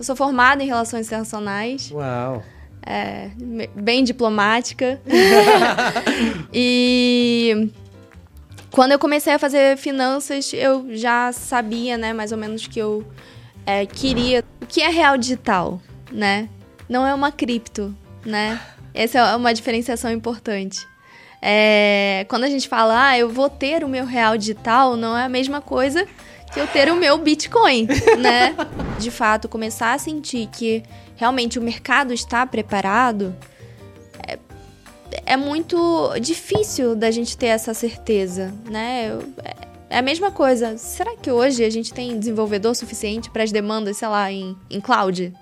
Eu sou formada em Relações Internacionais. Uau! É, bem diplomática. e quando eu comecei a fazer finanças, eu já sabia, né, mais ou menos que eu é, queria. O que é real digital, né? Não é uma cripto, né? Essa é uma diferenciação importante. É, quando a gente fala, ah, eu vou ter o meu real digital, não é a mesma coisa que eu ter o meu Bitcoin, né? De fato, começar a sentir que realmente o mercado está preparado é, é muito difícil da gente ter essa certeza, né? Eu, é, é a mesma coisa. Será que hoje a gente tem desenvolvedor suficiente para as demandas, sei lá, em, em cloud?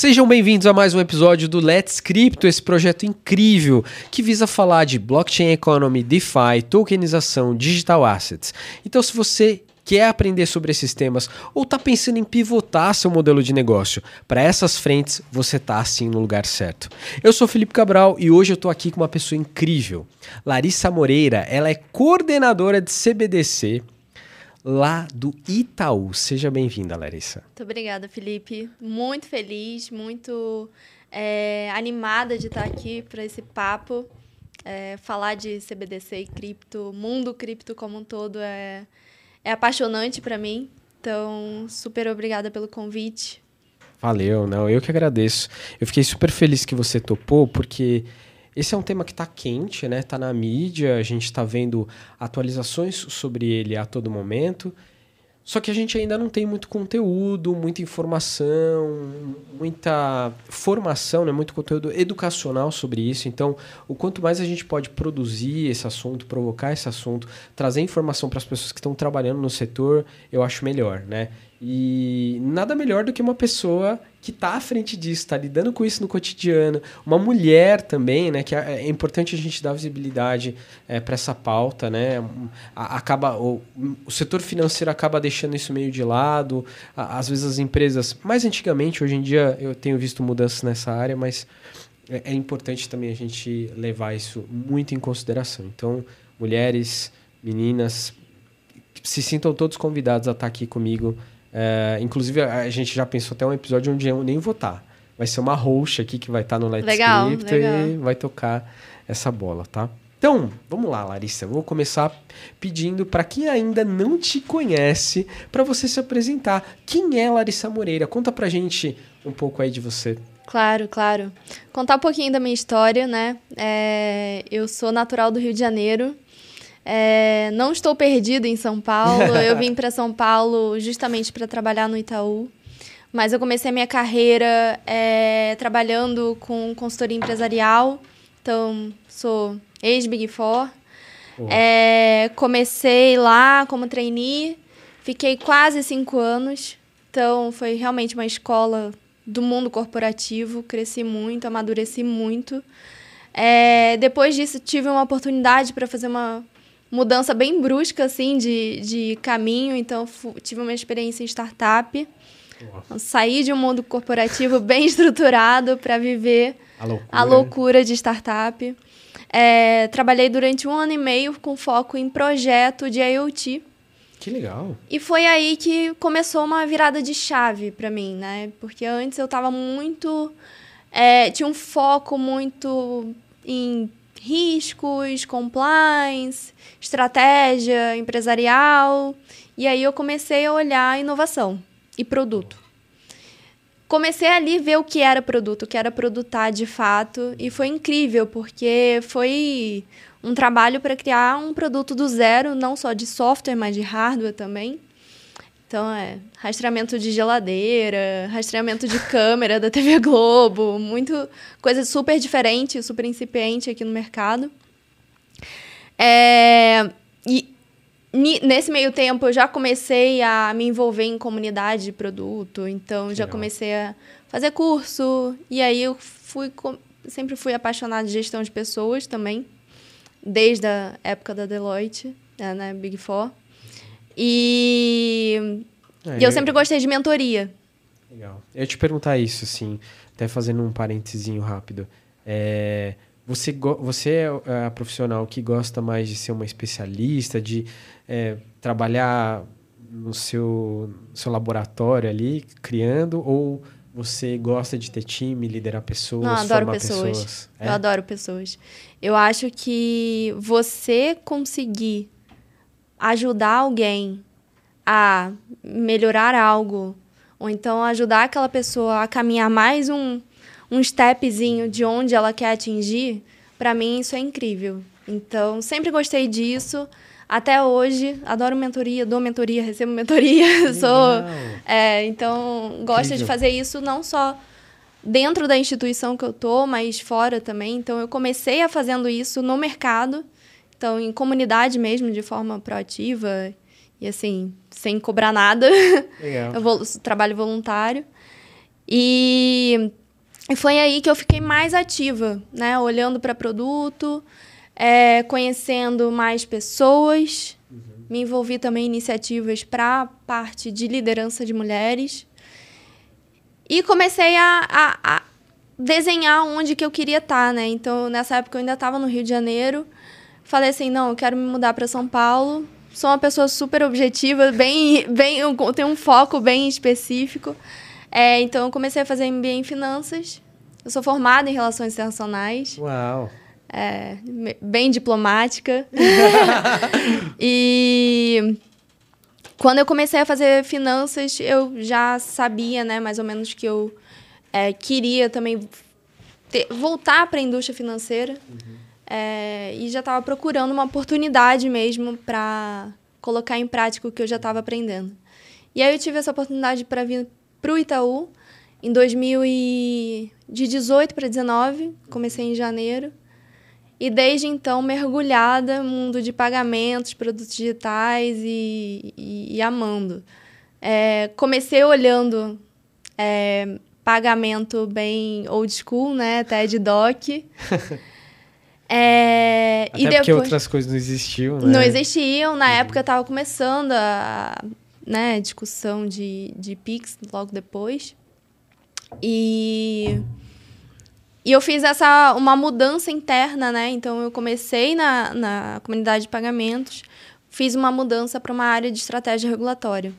Sejam bem-vindos a mais um episódio do Let's Crypto, esse projeto incrível que visa falar de blockchain economy, DeFi, tokenização, digital assets. Então, se você quer aprender sobre esses temas ou está pensando em pivotar seu modelo de negócio para essas frentes, você está assim no lugar certo. Eu sou Felipe Cabral e hoje eu estou aqui com uma pessoa incrível, Larissa Moreira. Ela é coordenadora de CBDC lá do Itaú. Seja bem-vinda, Larissa. Muito obrigada, Felipe. Muito feliz, muito é, animada de estar aqui para esse papo. É, falar de CBDC e cripto, mundo cripto como um todo é, é apaixonante para mim. Então, super obrigada pelo convite. Valeu, não, eu que agradeço. Eu fiquei super feliz que você topou, porque esse é um tema que está quente, né? Está na mídia, a gente está vendo atualizações sobre ele a todo momento. Só que a gente ainda não tem muito conteúdo, muita informação, muita formação, né? muito conteúdo educacional sobre isso. Então, o quanto mais a gente pode produzir esse assunto, provocar esse assunto, trazer informação para as pessoas que estão trabalhando no setor, eu acho melhor, né? E nada melhor do que uma pessoa que está à frente disso, está lidando com isso no cotidiano. Uma mulher também, né? Que é, é importante a gente dar visibilidade é, para essa pauta, né? Acaba, o, o, setor financeiro acaba deixando isso meio de lado. Às vezes as empresas, mais antigamente, hoje em dia eu tenho visto mudanças nessa área, mas é, é importante também a gente levar isso muito em consideração. Então, mulheres, meninas, se sintam todos convidados a estar aqui comigo é, inclusive, a gente já pensou até um episódio onde eu nem votar. Vai ser uma roxa aqui que vai estar tá no Let's legal, Script legal. e vai tocar essa bola, tá? Então, vamos lá, Larissa. vou começar pedindo para quem ainda não te conhece, para você se apresentar. Quem é Larissa Moreira? Conta pra gente um pouco aí de você. Claro, claro. Contar um pouquinho da minha história, né? É, eu sou natural do Rio de Janeiro, é, não estou perdido em São Paulo. Eu vim para São Paulo justamente para trabalhar no Itaú. Mas eu comecei a minha carreira é, trabalhando com consultoria empresarial. Então, sou ex-Big Four. É, comecei lá como trainee. Fiquei quase cinco anos. Então, foi realmente uma escola do mundo corporativo. Cresci muito, amadureci muito. É, depois disso, tive uma oportunidade para fazer uma mudança bem brusca, assim, de, de caminho. Então, tive uma experiência em startup. Então, saí de um mundo corporativo bem estruturado para viver a loucura. a loucura, de startup. É, trabalhei durante um ano e meio com foco em projeto de IoT. Que legal. E foi aí que começou uma virada de chave para mim, né? Porque antes eu estava muito. É, tinha um foco muito em riscos, compliance, estratégia empresarial. E aí eu comecei a olhar inovação e produto. Comecei ali ver o que era produto, o que era produtar de fato, e foi incrível, porque foi um trabalho para criar um produto do zero, não só de software, mas de hardware também. Então, é rastreamento de geladeira, rastreamento de câmera da TV Globo, muito coisa super diferente, super incipiente aqui no mercado. É, e nesse meio tempo eu já comecei a me envolver em comunidade de produto, então já comecei a fazer curso, e aí eu fui sempre fui apaixonada de gestão de pessoas também, desde a época da Deloitte, né, Big Four. E, é, e eu, sempre gostei de mentoria. Legal. Eu ia te perguntar isso, assim, até fazendo um parentezinho rápido. É, você, você é a profissional que gosta mais de ser uma especialista, de é, trabalhar no seu, seu laboratório ali, criando, ou você gosta de ter time, liderar pessoas, Não, adoro pessoas. pessoas? É? Eu adoro pessoas. Eu acho que você conseguir ajudar alguém a melhorar algo, ou então ajudar aquela pessoa a caminhar mais um, um stepzinho de onde ela quer atingir, para mim isso é incrível. Então, sempre gostei disso. Até hoje, adoro mentoria, dou mentoria, recebo mentoria. Sou, é, então, gosto de fazer isso não só dentro da instituição que eu tô, mas fora também. Então, eu comecei a fazendo isso no mercado, então em comunidade mesmo, de forma proativa e assim, sem cobrar nada. Legal. eu vou, trabalho voluntário. E, foi aí que eu fiquei mais ativa, né? Olhando para produto, é, conhecendo mais pessoas. Uhum. Me envolvi também em iniciativas para parte de liderança de mulheres. E comecei a, a, a, desenhar onde que eu queria estar, tá, né? Então, nessa época eu ainda estava no Rio de Janeiro. Falei assim, não, eu quero me mudar para São Paulo sou uma pessoa super objetiva, bem, bem, tenho um foco bem específico. É, então, eu comecei a fazer MBA em finanças. Eu sou formada em relações internacionais. Uau! É, bem diplomática. e quando eu comecei a fazer finanças, eu já sabia, né, mais ou menos que eu é, queria também ter, voltar para a indústria financeira. Uhum. É, e já estava procurando uma oportunidade mesmo para colocar em prática o que eu já estava aprendendo. E aí eu tive essa oportunidade para vir para o Itaú em 2018 para 19, comecei em janeiro. E desde então mergulhada no mundo de pagamentos, produtos digitais e, e, e amando. É, comecei olhando é, pagamento bem old school, né? TED Doc. É, Até e porque depois, outras coisas não existiam, né? Não existiam. Na uhum. época estava começando a né, discussão de, de Pix logo depois. E, e eu fiz essa uma mudança interna, né? Então eu comecei na, na comunidade de pagamentos, fiz uma mudança para uma área de estratégia regulatória.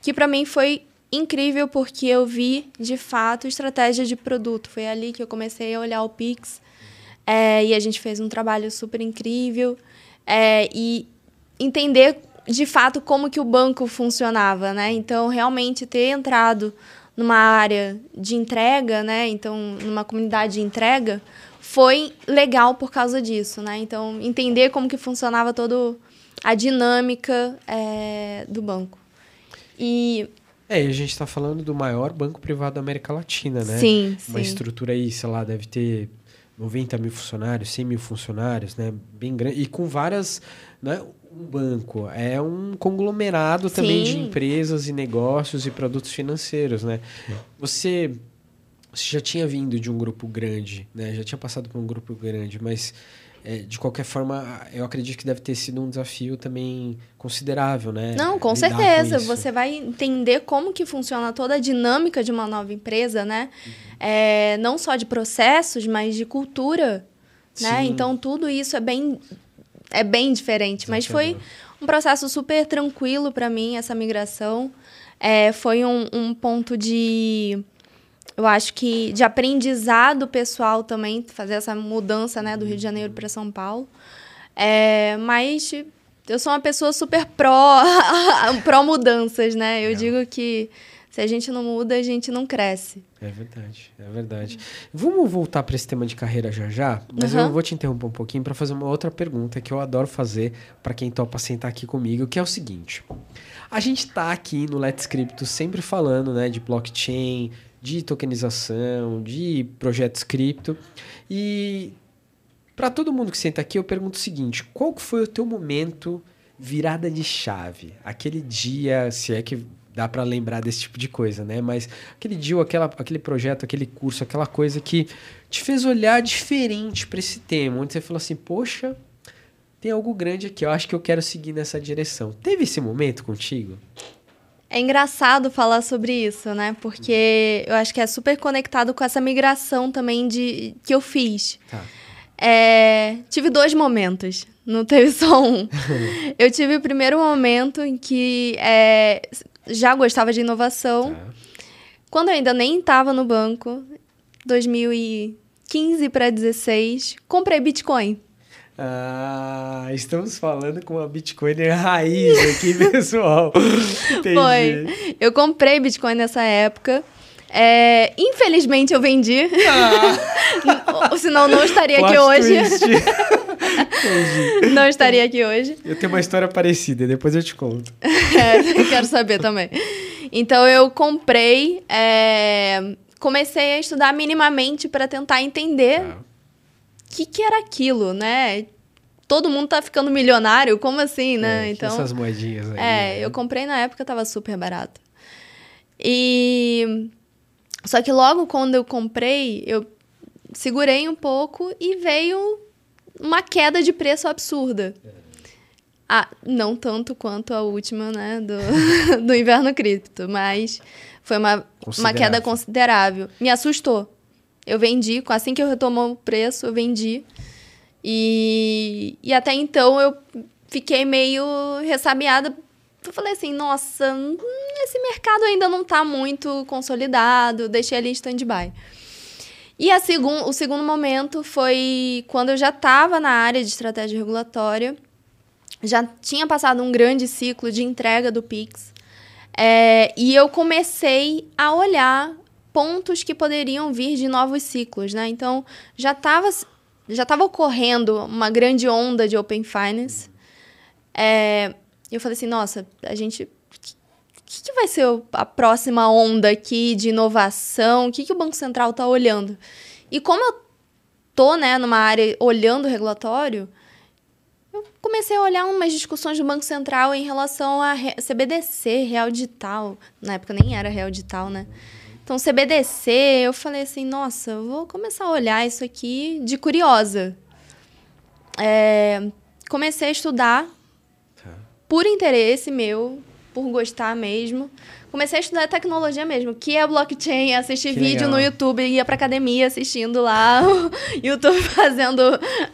Que para mim foi incrível porque eu vi de fato estratégia de produto. Foi ali que eu comecei a olhar o Pix é, e a gente fez um trabalho super incrível. É, e entender de fato como que o banco funcionava, né? Então, realmente ter entrado numa área de entrega, né? Então, numa comunidade de entrega, foi legal por causa disso, né? Então, entender como que funcionava toda a dinâmica é, do banco. E... É, e a gente está falando do maior banco privado da América Latina, né? Sim, Uma sim. estrutura aí, sei lá, deve ter 90 mil funcionários, 100 mil funcionários, né? Bem grande. E com várias. Né? Um banco é um conglomerado também Sim. de empresas e negócios e produtos financeiros, né? Você, você já tinha vindo de um grupo grande, né? Já tinha passado por um grupo grande, mas é, de qualquer forma, eu acredito que deve ter sido um desafio também considerável, né? Não, com Lidar certeza. Com Você vai entender como que funciona toda a dinâmica de uma nova empresa, né? Uhum. É, não só de processos, mas de cultura, né? Então, tudo isso é bem, é bem diferente. Mas foi um processo super tranquilo para mim, essa migração. É, foi um, um ponto de eu acho que de aprendizado pessoal também, fazer essa mudança né, do Rio de Janeiro para São Paulo. É, mas eu sou uma pessoa super pró, pró mudanças, né? Eu é. digo que se a gente não muda, a gente não cresce. É verdade, é verdade. Vamos voltar para esse tema de carreira já já, mas uhum. eu vou te interromper um pouquinho para fazer uma outra pergunta que eu adoro fazer para quem topa sentar aqui comigo, que é o seguinte. A gente está aqui no Let's Crypto sempre falando né, de blockchain, de tokenização, de projetos cripto. E para todo mundo que senta aqui, eu pergunto o seguinte: qual foi o teu momento virada de chave? Aquele dia, se é que dá para lembrar desse tipo de coisa, né? Mas aquele dia, aquela, aquele projeto, aquele curso, aquela coisa que te fez olhar diferente para esse tema, onde você falou assim: poxa, tem algo grande aqui, eu acho que eu quero seguir nessa direção. Teve esse momento contigo? É engraçado falar sobre isso, né? Porque eu acho que é super conectado com essa migração também de que eu fiz. Tá. É, tive dois momentos, não teve só um. eu tive o primeiro momento em que é, já gostava de inovação. Tá. Quando eu ainda nem estava no banco, 2015 para 16, comprei Bitcoin. Ah, estamos falando com uma Bitcoiner raiz aqui, pessoal. Foi. Eu comprei Bitcoin nessa época. É, infelizmente eu vendi. Ah. Senão não estaria aqui hoje. não estaria aqui hoje. Eu tenho uma história parecida, depois eu te conto. é, quero saber também. Então eu comprei, é, comecei a estudar minimamente para tentar entender ah. Que, que era aquilo, né? Todo mundo tá ficando milionário, como assim, né? É, então, essas moedinhas aí. É, né? eu comprei na época, tava super barato. E só que logo quando eu comprei, eu segurei um pouco e veio uma queda de preço absurda. Ah, não tanto quanto a última, né, do, do inverno cripto, mas foi uma, uma queda considerável. Me assustou. Eu vendi, assim que eu retomou o preço, eu vendi. E, e até então eu fiquei meio ressabiada eu falei assim, nossa, hum, esse mercado ainda não está muito consolidado, deixei ali stand-by. E a segun, o segundo momento foi quando eu já estava na área de estratégia regulatória, já tinha passado um grande ciclo de entrega do Pix, é, e eu comecei a olhar pontos que poderiam vir de novos ciclos, né? Então, já estava já tava ocorrendo uma grande onda de Open Finance, é, eu falei assim, nossa, a gente. O que, que, vai ser a próxima onda aqui de inovação? O que, que o Banco Central está olhando? E como eu tô, né, numa área olhando o regulatório, eu comecei a olhar umas discussões do Banco Central em relação a CBDC, Real Digital. Na época nem era Real Digital, né? Então, CBDC, eu falei assim, nossa, eu vou começar a olhar isso aqui de curiosa. É, comecei a estudar por interesse meu, por gostar mesmo. Comecei a estudar tecnologia mesmo, que é blockchain, assistir que vídeo legal. no YouTube, ia pra academia assistindo lá, o YouTube fazendo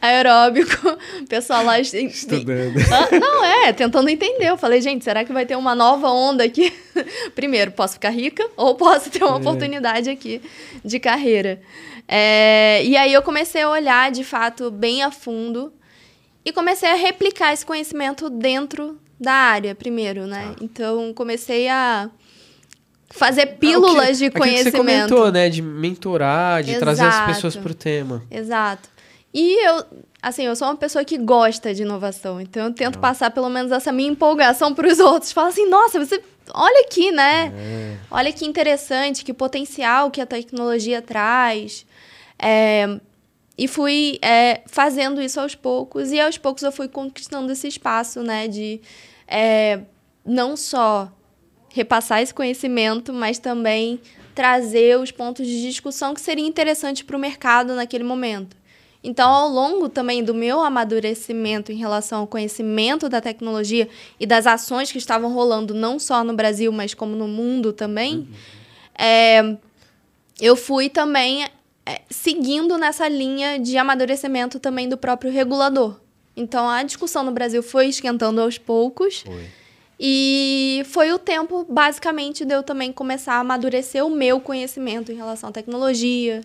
aeróbico, pessoal lá estudando. Ah, não, é, tentando entender. Eu falei, gente, será que vai ter uma nova onda aqui? Primeiro, posso ficar rica ou posso ter uma é. oportunidade aqui de carreira? É, e aí eu comecei a olhar de fato bem a fundo e comecei a replicar esse conhecimento dentro da área primeiro, né? Ah. Então comecei a fazer pílulas que, de conhecimento. Que você comentou, né? De mentorar, de Exato. trazer as pessoas para o tema. Exato. E eu, assim, eu sou uma pessoa que gosta de inovação, então eu tento Não. passar pelo menos essa minha empolgação para os outros. Fala assim, nossa, você olha aqui, né? É. Olha que interessante, que potencial que a tecnologia traz. É, e fui é, fazendo isso aos poucos, e aos poucos eu fui conquistando esse espaço, né? De é, não só repassar esse conhecimento, mas também trazer os pontos de discussão que seriam interessantes para o mercado naquele momento. Então, ao longo também do meu amadurecimento em relação ao conhecimento da tecnologia e das ações que estavam rolando não só no Brasil, mas como no mundo também, uhum. é, eu fui também é, seguindo nessa linha de amadurecimento também do próprio regulador. Então a discussão no Brasil foi esquentando aos poucos. Foi. E foi o tempo, basicamente, de eu também começar a amadurecer o meu conhecimento em relação à tecnologia,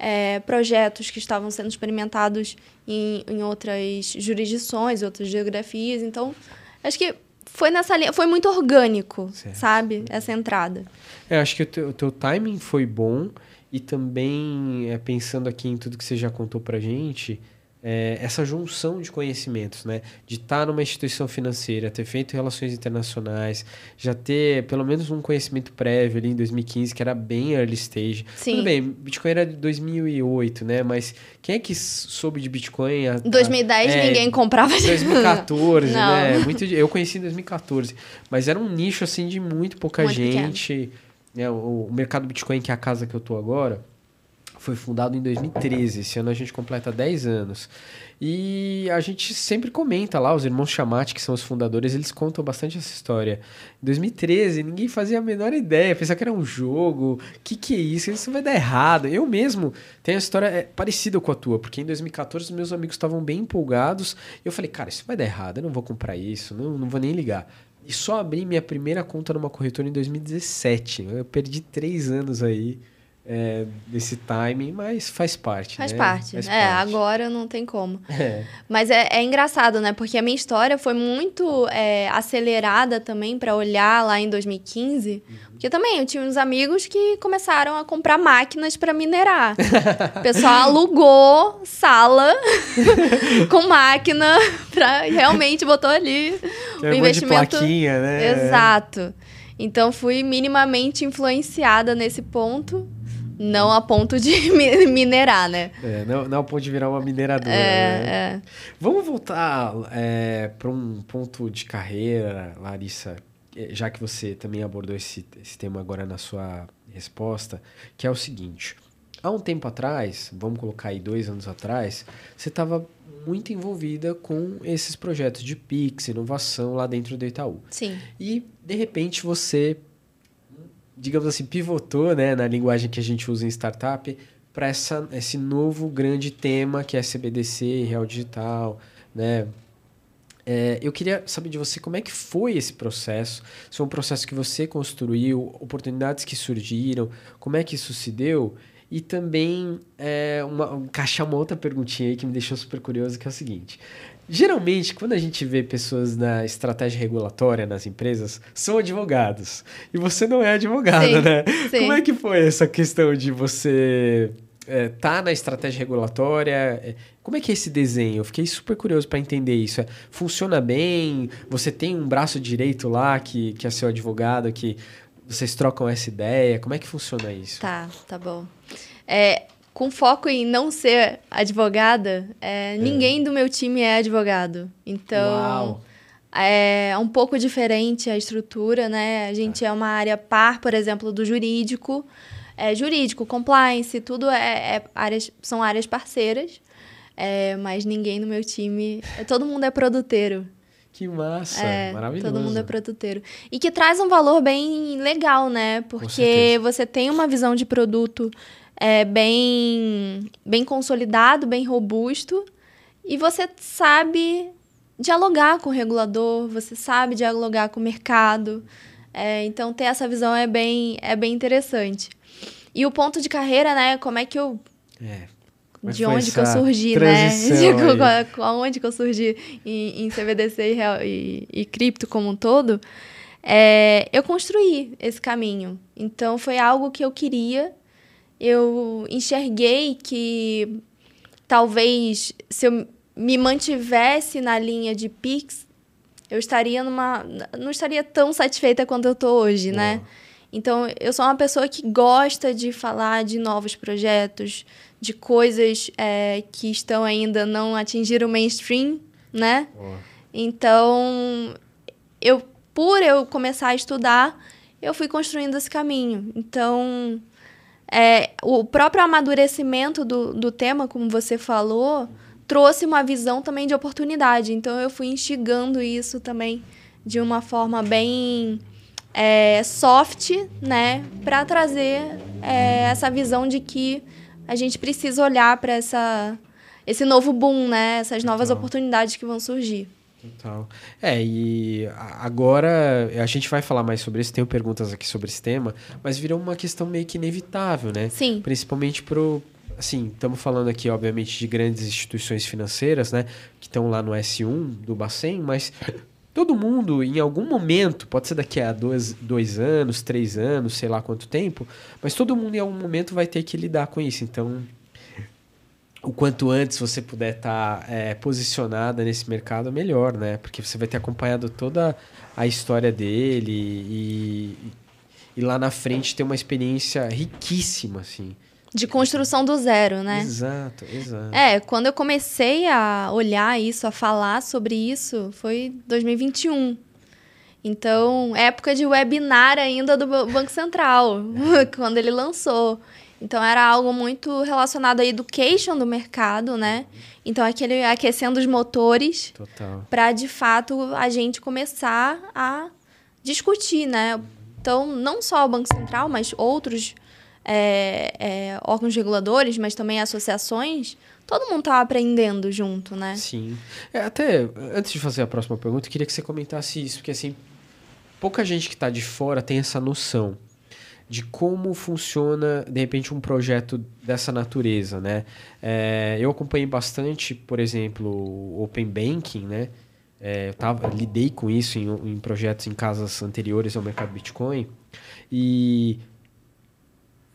é, projetos que estavam sendo experimentados em, em outras jurisdições, outras geografias. Então, acho que foi nessa linha, foi muito orgânico, certo. sabe? Essa entrada. É, acho que o teu, o teu timing foi bom e também, é, pensando aqui em tudo que você já contou pra gente, é, essa junção de conhecimentos, né? De estar numa instituição financeira, ter feito relações internacionais, já ter pelo menos um conhecimento prévio ali em 2015, que era bem early stage. Sim. Tudo bem, Bitcoin era de 2008, né? Mas quem é que soube de Bitcoin? Em 2010 é, ninguém comprava. Em 2014, né? Muito, eu conheci em 2014. Mas era um nicho, assim, de muito pouca muito gente. Pequeno é, o, o mercado Bitcoin, que é a casa que eu tô agora, Foi fundado em 2013. Esse ano a gente completa 10 anos. E a gente sempre comenta lá, os irmãos Chamate, que são os fundadores, eles contam bastante essa história. Em 2013, ninguém fazia a menor ideia, pensava que era um jogo, o que, que é isso? Isso vai dar errado. Eu mesmo tenho a história é, parecida com a tua, porque em 2014 meus amigos estavam bem empolgados. E eu falei, cara, isso vai dar errado, eu não vou comprar isso, não, não vou nem ligar. E só abri minha primeira conta numa corretora em 2017. Eu perdi três anos aí é, desse timing, mas faz parte. Faz né? parte. Faz é, parte. agora não tem como. É. Mas é, é, engraçado, né? Porque a minha história foi muito é, acelerada também para olhar lá em 2015. Uhum. Porque também eu tinha uns amigos que começaram a comprar máquinas para minerar. o pessoal alugou sala com máquina para realmente botou ali o um investimento. De plaquinha, né? Exato. Então fui minimamente influenciada nesse ponto não a ponto de minerar, né? É, não, não a ponto de virar uma mineradora. É, né? é. Vamos voltar é, para um ponto de carreira, Larissa, é, já que você também abordou esse, esse tema agora na sua resposta, que é o seguinte. Há um tempo atrás, vamos colocar aí dois anos atrás, você estava muito envolvida com esses projetos de Pix, inovação lá dentro do Itaú. Sim. E, de repente, você digamos assim, pivotou, né, na linguagem que a gente usa em startup, para esse novo grande tema que é CBDC, Real Digital, né? É, eu queria saber de você como é que foi esse processo, se foi um processo que você construiu, oportunidades que surgiram, como é que isso se deu? E também é, uma, encaixar uma outra perguntinha aí que me deixou super curioso, que é o seguinte. Geralmente, quando a gente vê pessoas na estratégia regulatória nas empresas, são advogados. E você não é advogado, sim, né? Sim. Como é que foi essa questão de você é, tá na estratégia regulatória? É, como é que é esse desenho? Eu fiquei super curioso para entender isso. É, funciona bem? Você tem um braço direito lá que, que é seu advogado, que vocês trocam essa ideia? Como é que funciona isso? Tá, tá bom. É, com foco em não ser advogada, é, é. ninguém do meu time é advogado. Então, Uau. é um pouco diferente a estrutura, né? A gente é uma área par, por exemplo, do jurídico. É, jurídico, compliance, tudo é, é áreas, são áreas parceiras. É, mas ninguém no meu time. É, todo mundo é produteiro. Que massa, é, maravilhoso. Todo mundo é produteiro. E que traz um valor bem legal, né? Porque você tem uma visão de produto é, bem, bem consolidado, bem robusto, e você sabe dialogar com o regulador, você sabe dialogar com o mercado. É, então, ter essa visão é bem, é bem interessante. E o ponto de carreira, né? Como é que eu. É. De onde que eu surgi, né? De onde que eu surgi em, em CBDC e, real, e, e cripto como um todo. É, eu construí esse caminho. Então, foi algo que eu queria eu enxerguei que talvez se eu me mantivesse na linha de Pix, eu estaria numa. não estaria tão satisfeita quanto eu estou hoje, né? Então, eu sou uma pessoa que gosta de falar de novos projetos, de coisas é, que estão ainda não atingiram o mainstream, né? Então, eu, por eu começar a estudar, eu fui construindo esse caminho. Então, é, o próprio amadurecimento do, do tema, como você falou, trouxe uma visão também de oportunidade. Então, eu fui instigando isso também de uma forma bem é, soft, né? Para trazer é, essa visão de que a gente precisa olhar para esse novo boom, né? Essas novas oportunidades que vão surgir. Total. É, e agora a gente vai falar mais sobre isso, tenho perguntas aqui sobre esse tema, mas virou uma questão meio que inevitável, né? Sim. Principalmente pro. Assim, estamos falando aqui, obviamente, de grandes instituições financeiras, né? Que estão lá no S1 do Bacen, mas todo mundo, em algum momento, pode ser daqui a dois, dois anos, três anos, sei lá quanto tempo, mas todo mundo em algum momento vai ter que lidar com isso. Então, o quanto antes você puder estar tá, é, posicionada nesse mercado, melhor, né? Porque você vai ter acompanhado toda a história dele e, e lá na frente ter uma experiência riquíssima, assim. De construção do zero, né? Exato, exato. É, quando eu comecei a olhar isso, a falar sobre isso, foi 2021. Então, época de webinar ainda do Banco Central, quando ele lançou. Então era algo muito relacionado à education do mercado, né? Então aquele aquecendo os motores para de fato a gente começar a discutir, né? Então não só o Banco Central, mas outros é, é, órgãos reguladores, mas também associações, todo mundo estava aprendendo junto, né? Sim. É, até antes de fazer a próxima pergunta, eu queria que você comentasse isso, porque assim, pouca gente que está de fora tem essa noção de como funciona, de repente, um projeto dessa natureza, né? É, eu acompanhei bastante, por exemplo, Open Banking, né? É, eu tava, lidei com isso em, em, projetos em casas anteriores ao mercado Bitcoin. E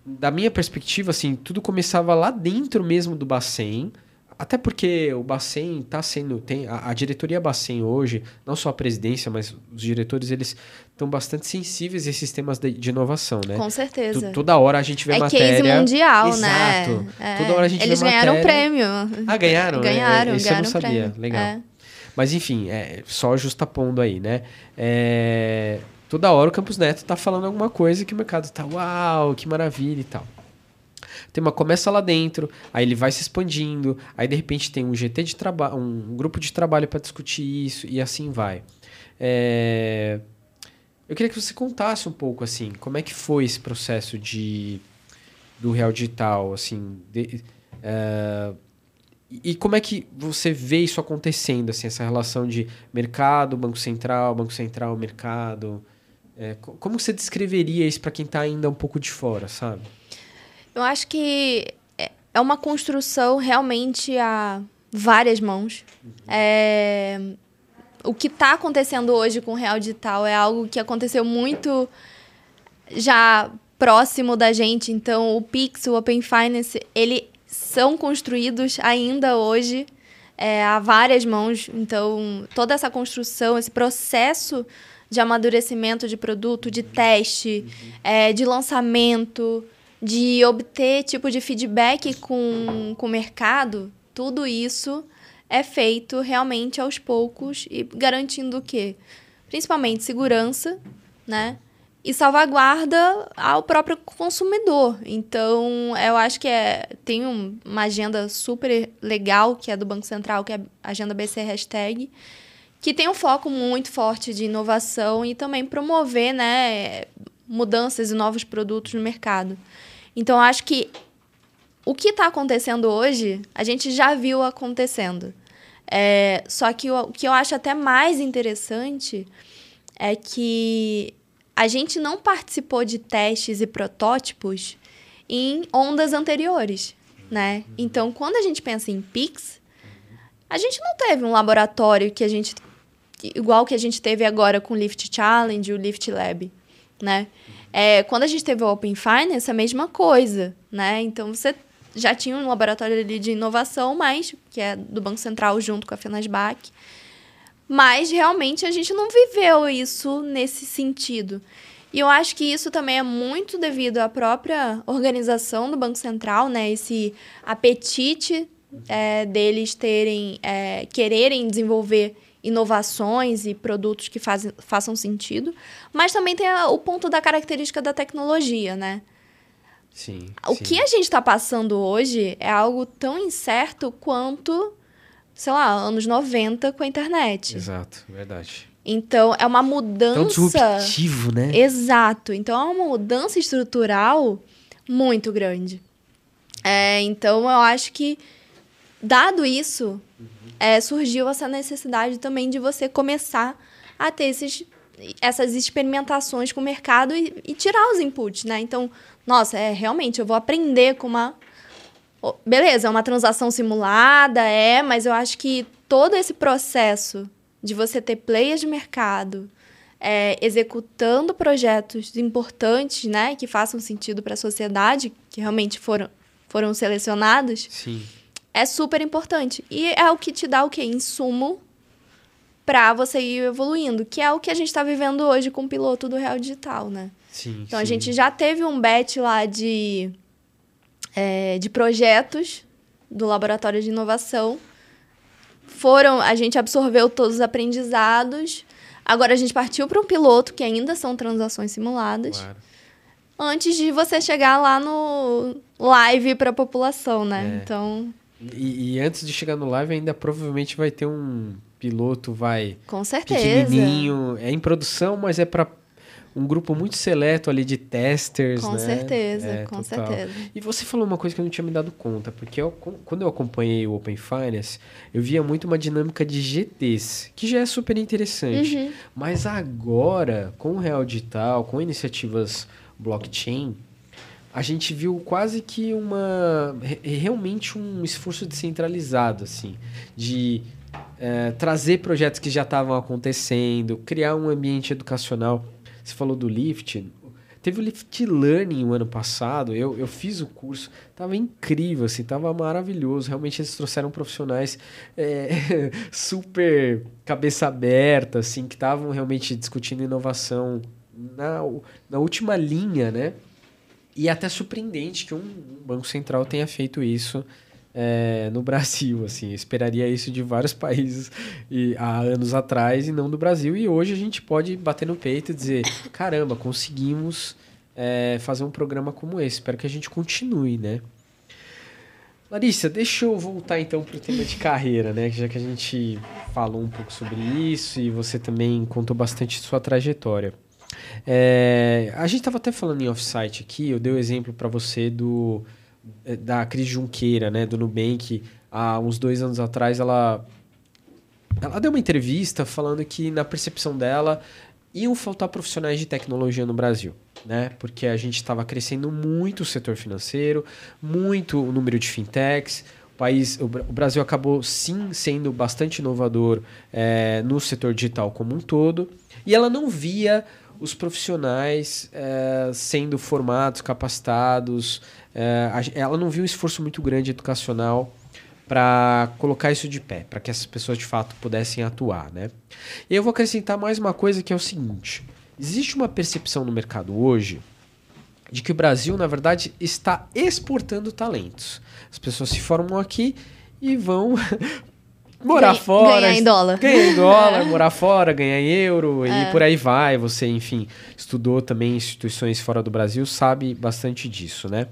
da minha perspectiva, assim, tudo começava lá dentro mesmo do Bacen, até porque o Bacen está sendo. Tem, a, a, diretoria Bacen hoje, não só a presidência, mas os diretores, eles estão bastante sensíveis a esses temas de, de inovação, né? Com certeza. toda hora a gente vê é matéria. É case mundial, Exato. né? É. Toda hora a gente Eles vê ganharam matéria. prêmio. Ah, ganharam? Ganharam, é, isso ganharam eu não sabia. Prêmio. Legal. É. Mas enfim, é, só justapondo aí, né? É, toda hora o Campus Neto tá falando alguma coisa que o mercado tá, uau, que maravilha e tal. O tema começa lá dentro, aí ele vai se expandindo, aí de repente tem um GT de trabalho, um grupo de trabalho para discutir isso e assim vai. É... Eu queria que você contasse um pouco assim, como é que foi esse processo de do real digital, assim, de, é... e como é que você vê isso acontecendo, assim, essa relação de mercado, banco central, banco central, mercado. É... como você descreveria isso para quem está ainda um pouco de fora, sabe? Eu acho que é uma construção realmente a várias mãos. Uhum. É, o que está acontecendo hoje com o Real Digital é algo que aconteceu muito já próximo da gente. Então, o Pix, o Open Finance, eles são construídos ainda hoje é, a várias mãos. Então, toda essa construção, esse processo de amadurecimento de produto, de teste, uhum. é, de lançamento, de obter tipo de feedback com, com o mercado, tudo isso é feito realmente aos poucos e garantindo o quê? Principalmente segurança, né? E salvaguarda ao próprio consumidor. Então, eu acho que é, tem um, uma agenda super legal, que é do Banco Central, que é a agenda BC Hashtag, que tem um foco muito forte de inovação e também promover né, mudanças e novos produtos no mercado. Então, acho que o que está acontecendo hoje, a gente já viu acontecendo. É, só que o, o que eu acho até mais interessante é que a gente não participou de testes e protótipos em ondas anteriores, né? Então, quando a gente pensa em Pix, a gente não teve um laboratório que a gente igual que a gente teve agora com o Lift Challenge, o Lift Lab, né? É, quando a gente teve o Open Finance, a mesma coisa, né? Então, você já tinha um laboratório ali de inovação, mas que é do Banco Central junto com a Finasbac. Mas, realmente, a gente não viveu isso nesse sentido. E eu acho que isso também é muito devido à própria organização do Banco Central, né? Esse apetite é, deles terem, é, quererem desenvolver inovações e produtos que faz, façam sentido, mas também tem a, o ponto da característica da tecnologia, né? Sim. O sim. que a gente está passando hoje é algo tão incerto quanto, sei lá, anos 90 com a internet. Exato, verdade. Então, é uma mudança. Tão disruptivo, né? Exato. Então, é uma mudança estrutural muito grande. É, então, eu acho que, dado isso, uhum é, surgiu essa necessidade também de você começar a ter esses, essas experimentações com o mercado e, e tirar os inputs, né? Então, nossa, é realmente eu vou aprender com uma beleza, é uma transação simulada, é, mas eu acho que todo esse processo de você ter players de mercado é, executando projetos importantes, né, que façam sentido para a sociedade, que realmente foram, foram selecionados. Sim é super importante. E é o que te dá o quê? Insumo para você ir evoluindo, que é o que a gente está vivendo hoje com o piloto do Real Digital, né? Sim, então sim. a gente já teve um bet lá de, é, de projetos do laboratório de inovação. Foram, a gente absorveu todos os aprendizados. Agora a gente partiu para um piloto, que ainda são transações simuladas. Claro. antes de você chegar lá no live para a população, né? É. Então, E, e antes de chegar no live, ainda provavelmente vai ter um piloto, vai com certeza. pequenininho. É em produção, mas é para um grupo muito seleto ali de testers, Com né? certeza, É, com total. certeza. E você falou uma coisa que eu não tinha me dado conta, porque eu- quando eu acompanhei o Open Finance, eu via muito uma dinâmica de GTs, que já é super interessante. Uhum. Mas agora, com o Real Digital, com iniciativas blockchain, a gente viu quase que uma re- realmente um esforço descentralizado assim, de eh, trazer projetos que já estavam acontecendo, criar um ambiente educacional. Você falou do Lift, teve o Lift Learning o ano passado. Eu, eu fiz o curso, tava incrível, assim, tava maravilhoso. Realmente eles trouxeram profissionais eh, super cabeça aberta, assim, que estavam realmente discutindo inovação na, na última linha, né? E é até surpreendente que um, banco central tenha feito isso é, no Brasil, assim. Eu esperaria isso de vários países e, há anos atrás e não do Brasil. E hoje a gente pode bater no peito e dizer, caramba, conseguimos é, fazer um programa como esse. Espero que a gente continue, né? Larissa, deixa eu voltar então para o tema de carreira, né? Já que a gente falou um pouco sobre isso e você também contou bastante sua trajetória. É, a gente estava até falando em offsite aqui, eu dei o exemplo para você do eh, da Cris Junqueira, né, do Nubank, há uns dois anos atrás, ela, ela deu uma entrevista falando que na percepção dela iam faltar profissionais de tecnologia no Brasil, né? Porque a gente estava crescendo muito o setor financeiro, muito o número de fintechs. O país, o, Bra- o Brasil acabou sim sendo bastante inovador eh, no setor digital como um todo, e ela não via os profissionais eh, sendo formados, capacitados. gen- ela não viu um esforço muito grande educacional para colocar isso de pé, para que essas pessoas de fato pudessem atuar, né? E eu vou acrescentar mais uma coisa que é o seguinte: existe uma percepção no mercado hoje de que o Brasil, na verdade, está exportando talentos. As pessoas se formam aqui e vão morar Ganha- fora. ganhar em dólar. Ganhar em dólar, morar fora, ganhar em euro É. e por aí vai. Você, enfim, estudou também instituições fora do Brasil, sabe bastante disso, né?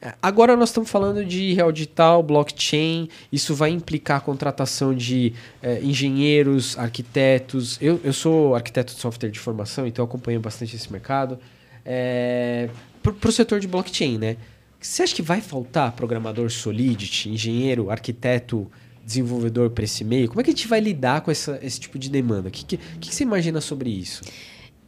É, Agora nós estamos falando de real digital, blockchain. Isso vai implicar a contratação de eh, engenheiros, arquitetos. Eu, eu sou arquiteto de software de formação, então eu acompanho bastante esse mercado. É, para o setor de blockchain, né? Você acha que vai faltar programador Solidity, engenheiro, arquiteto, desenvolvedor para esse meio? Como é que a gente vai lidar com essa, esse tipo de demanda? O que, que, que você imagina sobre isso?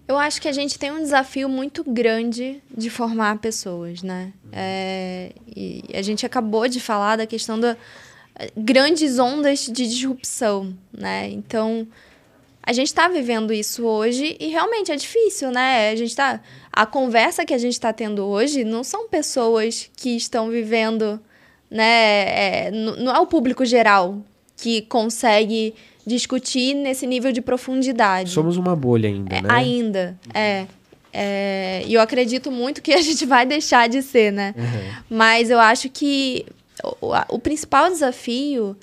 Eu acho que a gente tem um desafio muito grande de formar pessoas, né? É, e a gente acabou de falar da questão da eh, grandes ondas de disrupção, né? Então, a gente está vivendo isso hoje e realmente é difícil, né? A gente tá a conversa que a gente está tendo hoje não são pessoas que estão vivendo, né? É, não é o público geral que consegue discutir nesse nível de profundidade. Somos uma bolha ainda, É, né? Ainda, é. É, E eu acredito muito que a gente vai deixar de ser, né? Uhum. Mas eu acho que o, o principal desafio.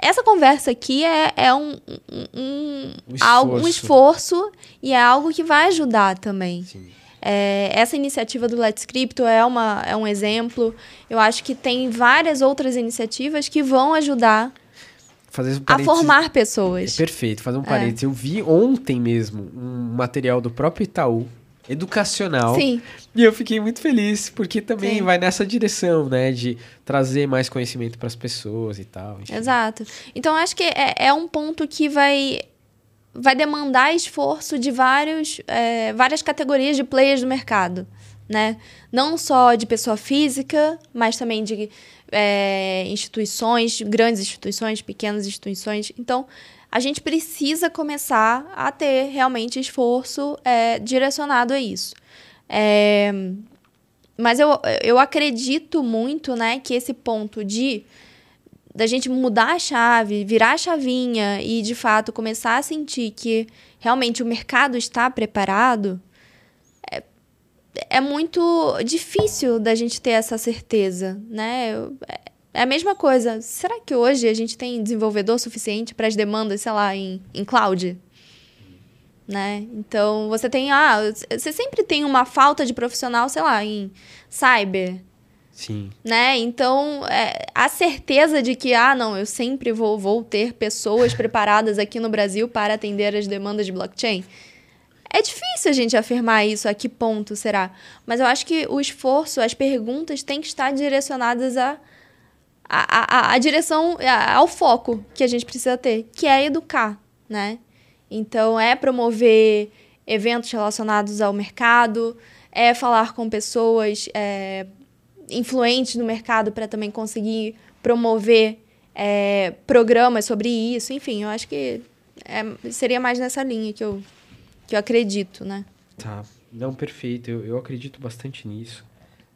Essa conversa aqui é, é um, um, um, Um algo, um esforço. esforço e é algo que vai ajudar também. Sim. É, essa iniciativa do Let's Crypto é, uma, é um exemplo. Eu acho que tem várias outras iniciativas que vão ajudar um a formar É pessoas. perfeito, fazer um parênteses. Eu vi ontem mesmo um material do próprio Itaú, educacional. Sim, E eu fiquei muito feliz, porque também Sim. vai nessa direção, né? De trazer mais conhecimento para as pessoas e tal. enfim. Exato. Então, acho que é, é um ponto que vai, vai demandar esforço de vários, é, várias categorias de players do mercado, né? Não só de pessoa física, mas também de é, instituições, grandes instituições, pequenas instituições. Então, a gente precisa começar a ter realmente esforço é, direcionado a isso. É, mas eu, eu acredito muito, né, que esse ponto de da gente mudar a chave, virar a chavinha e de fato começar a sentir que realmente o mercado está preparado, é, é muito difícil da gente ter essa certeza, né? É é a mesma coisa. Será que hoje a gente tem desenvolvedor suficiente para as demandas, sei lá, em, em cloud? né? Então, você tem, ah, você sempre tem uma falta de profissional, sei lá, em cyber, Sim. né? Então, é, a certeza de que, ah, não, eu sempre vou, vou ter pessoas preparadas aqui no Brasil para atender as demandas de blockchain. É difícil a gente afirmar isso, a que ponto será. Mas eu acho que o esforço, as perguntas têm que estar direcionadas a, a, a, a direção, a, ao foco que a gente precisa ter, que é educar, né? Então, é promover eventos relacionados ao mercado, é falar com pessoas é, influentes no mercado para também conseguir promover é, programas sobre isso. Enfim, eu acho que é, seria mais nessa linha que eu, que eu acredito, né? Tá. Não, perfeito. Eu, eu acredito bastante nisso.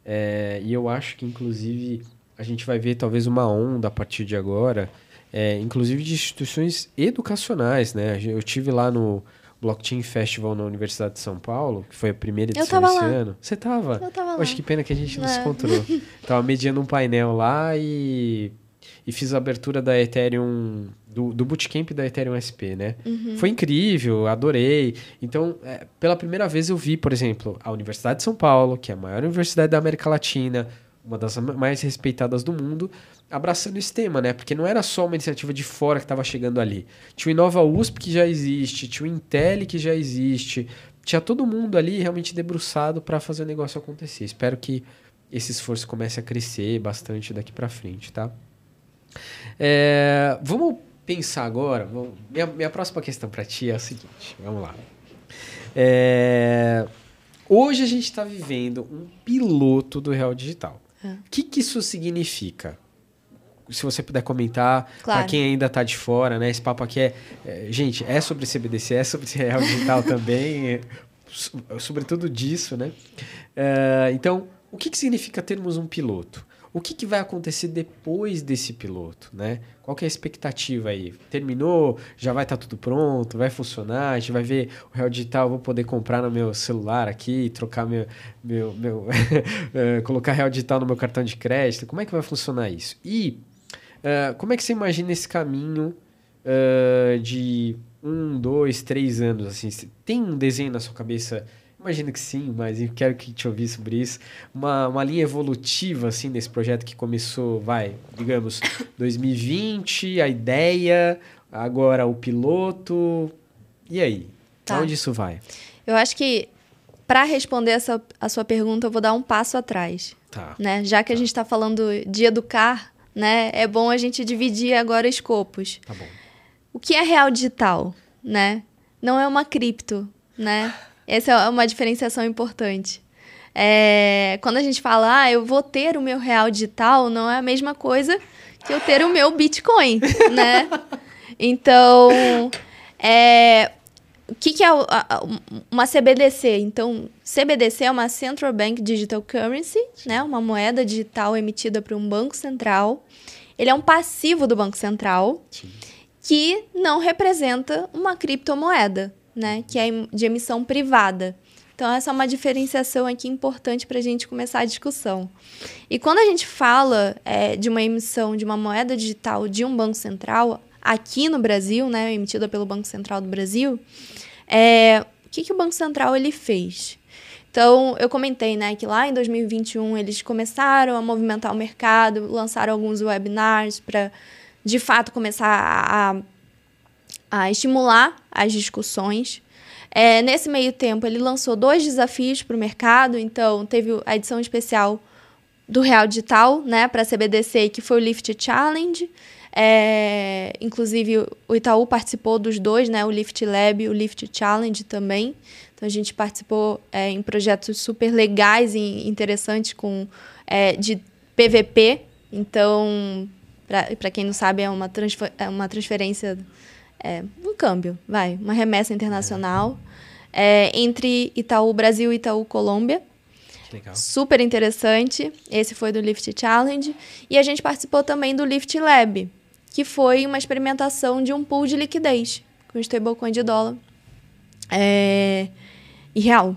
É, e eu acho que, inclusive, a gente vai ver talvez uma onda a partir de agora, é, inclusive de instituições educacionais, né? Eu tive lá no Blockchain Festival na Universidade de São Paulo, que foi a primeira edição esse lá. ano. Você tava? Eu tava lá. Poxa, que pena que a gente não se É. encontrou. tava mediando um painel lá e, e fiz a abertura da Ethereum, do, do bootcamp da Ethereum SP, né? Uhum. Foi incrível, adorei. Então, é, pela primeira vez eu vi, por exemplo, a Universidade de São Paulo, que é a maior universidade da América Latina, uma das mais respeitadas do mundo, abraçando esse tema, né? Porque não era só uma iniciativa de fora que estava chegando ali. Tinha o Inova USP que já existe, tinha o Intel que já existe, tinha todo mundo ali realmente debruçado para fazer o negócio acontecer. Espero que esse esforço comece a crescer bastante daqui para frente, tá? É, vamos pensar agora. vamos- minha, minha próxima questão para ti é a seguinte: vamos lá. É, hoje a gente está vivendo um piloto do Real Digital. É. O que, que isso significa? Se você puder comentar, para Claro. quem ainda está de fora, né? Esse papo aqui é, é, Gente, é sobre CBDC, é sobre Real Digital também, é, so- sobretudo disso, né? É, então, o que, que significa termos um piloto? O que, que vai acontecer depois desse piloto, né? Qual que é a expectativa aí? Terminou? Já vai estar tudo pronto? Vai funcionar? A gente vai ver o Real Digital, vou poder comprar no meu celular aqui, trocar meu... meu, meu eh, colocar Real Digital no meu cartão de crédito. Como é que vai funcionar isso? E eh, como é que você imagina esse caminho eh, de um, dois, três anos? Assim, tem um desenho na sua cabeça Imagino que sim, mas eu quero que te ouvir sobre isso. Uma, uma linha evolutiva, assim, desse projeto que começou, vai, digamos, 2020, a ideia, agora o piloto. E aí? Tá. Aonde isso vai? Eu acho que para responder essa, a sua pergunta, eu vou dar um passo atrás. Tá. Né? Já que a gente está falando de educar, né? é bom a gente dividir agora escopos. Tá bom. O que é real digital? Né? Não é uma cripto, né? Essa é uma diferenciação importante. É, quando a gente fala, ah, eu vou ter o meu real digital, não é a mesma coisa que eu ter o meu Bitcoin, né? Então, é, o que, que é uma CBDC? Então, CBDC é uma Central Bank Digital Currency, né? Uma moeda digital emitida por um banco central. Ele é um passivo do Banco Central Sim. que não representa uma criptomoeda, né? Que é de emissão privada. Então, essa é uma diferenciação aqui importante para a gente começar a discussão. E quando a gente fala é, de uma emissão de uma moeda digital de um banco central, aqui no Brasil, né, emitida pelo Banco Central do Brasil, é, o que, que o Banco Central ele fez? Então, eu comentei né, que lá em 2021 eles começaram a movimentar o mercado, lançaram alguns webinars para, de fato, começar a, a estimular as discussões. É, nesse meio tempo, ele lançou dois desafios para o mercado. Então, teve a edição especial do Real Digital, né, para a CBDC, que foi o Lift Challenge. É, inclusive, o Itaú participou dos dois, né, o Lift Lab e o Lift Challenge também. Então, a gente participou é, em projetos super legais e interessantes com, é, de PVP. Então, para quem não sabe, é uma, transfer, é uma transferência, é, um câmbio, vai, uma remessa internacional é, entre Itaú Brasil e Itaú Colômbia. Legal. Super interessante. Esse foi do Lift Challenge. E a gente participou também do Lift Lab, que foi uma experimentação de um pool de liquidez com stablecoin de dólar é, e real.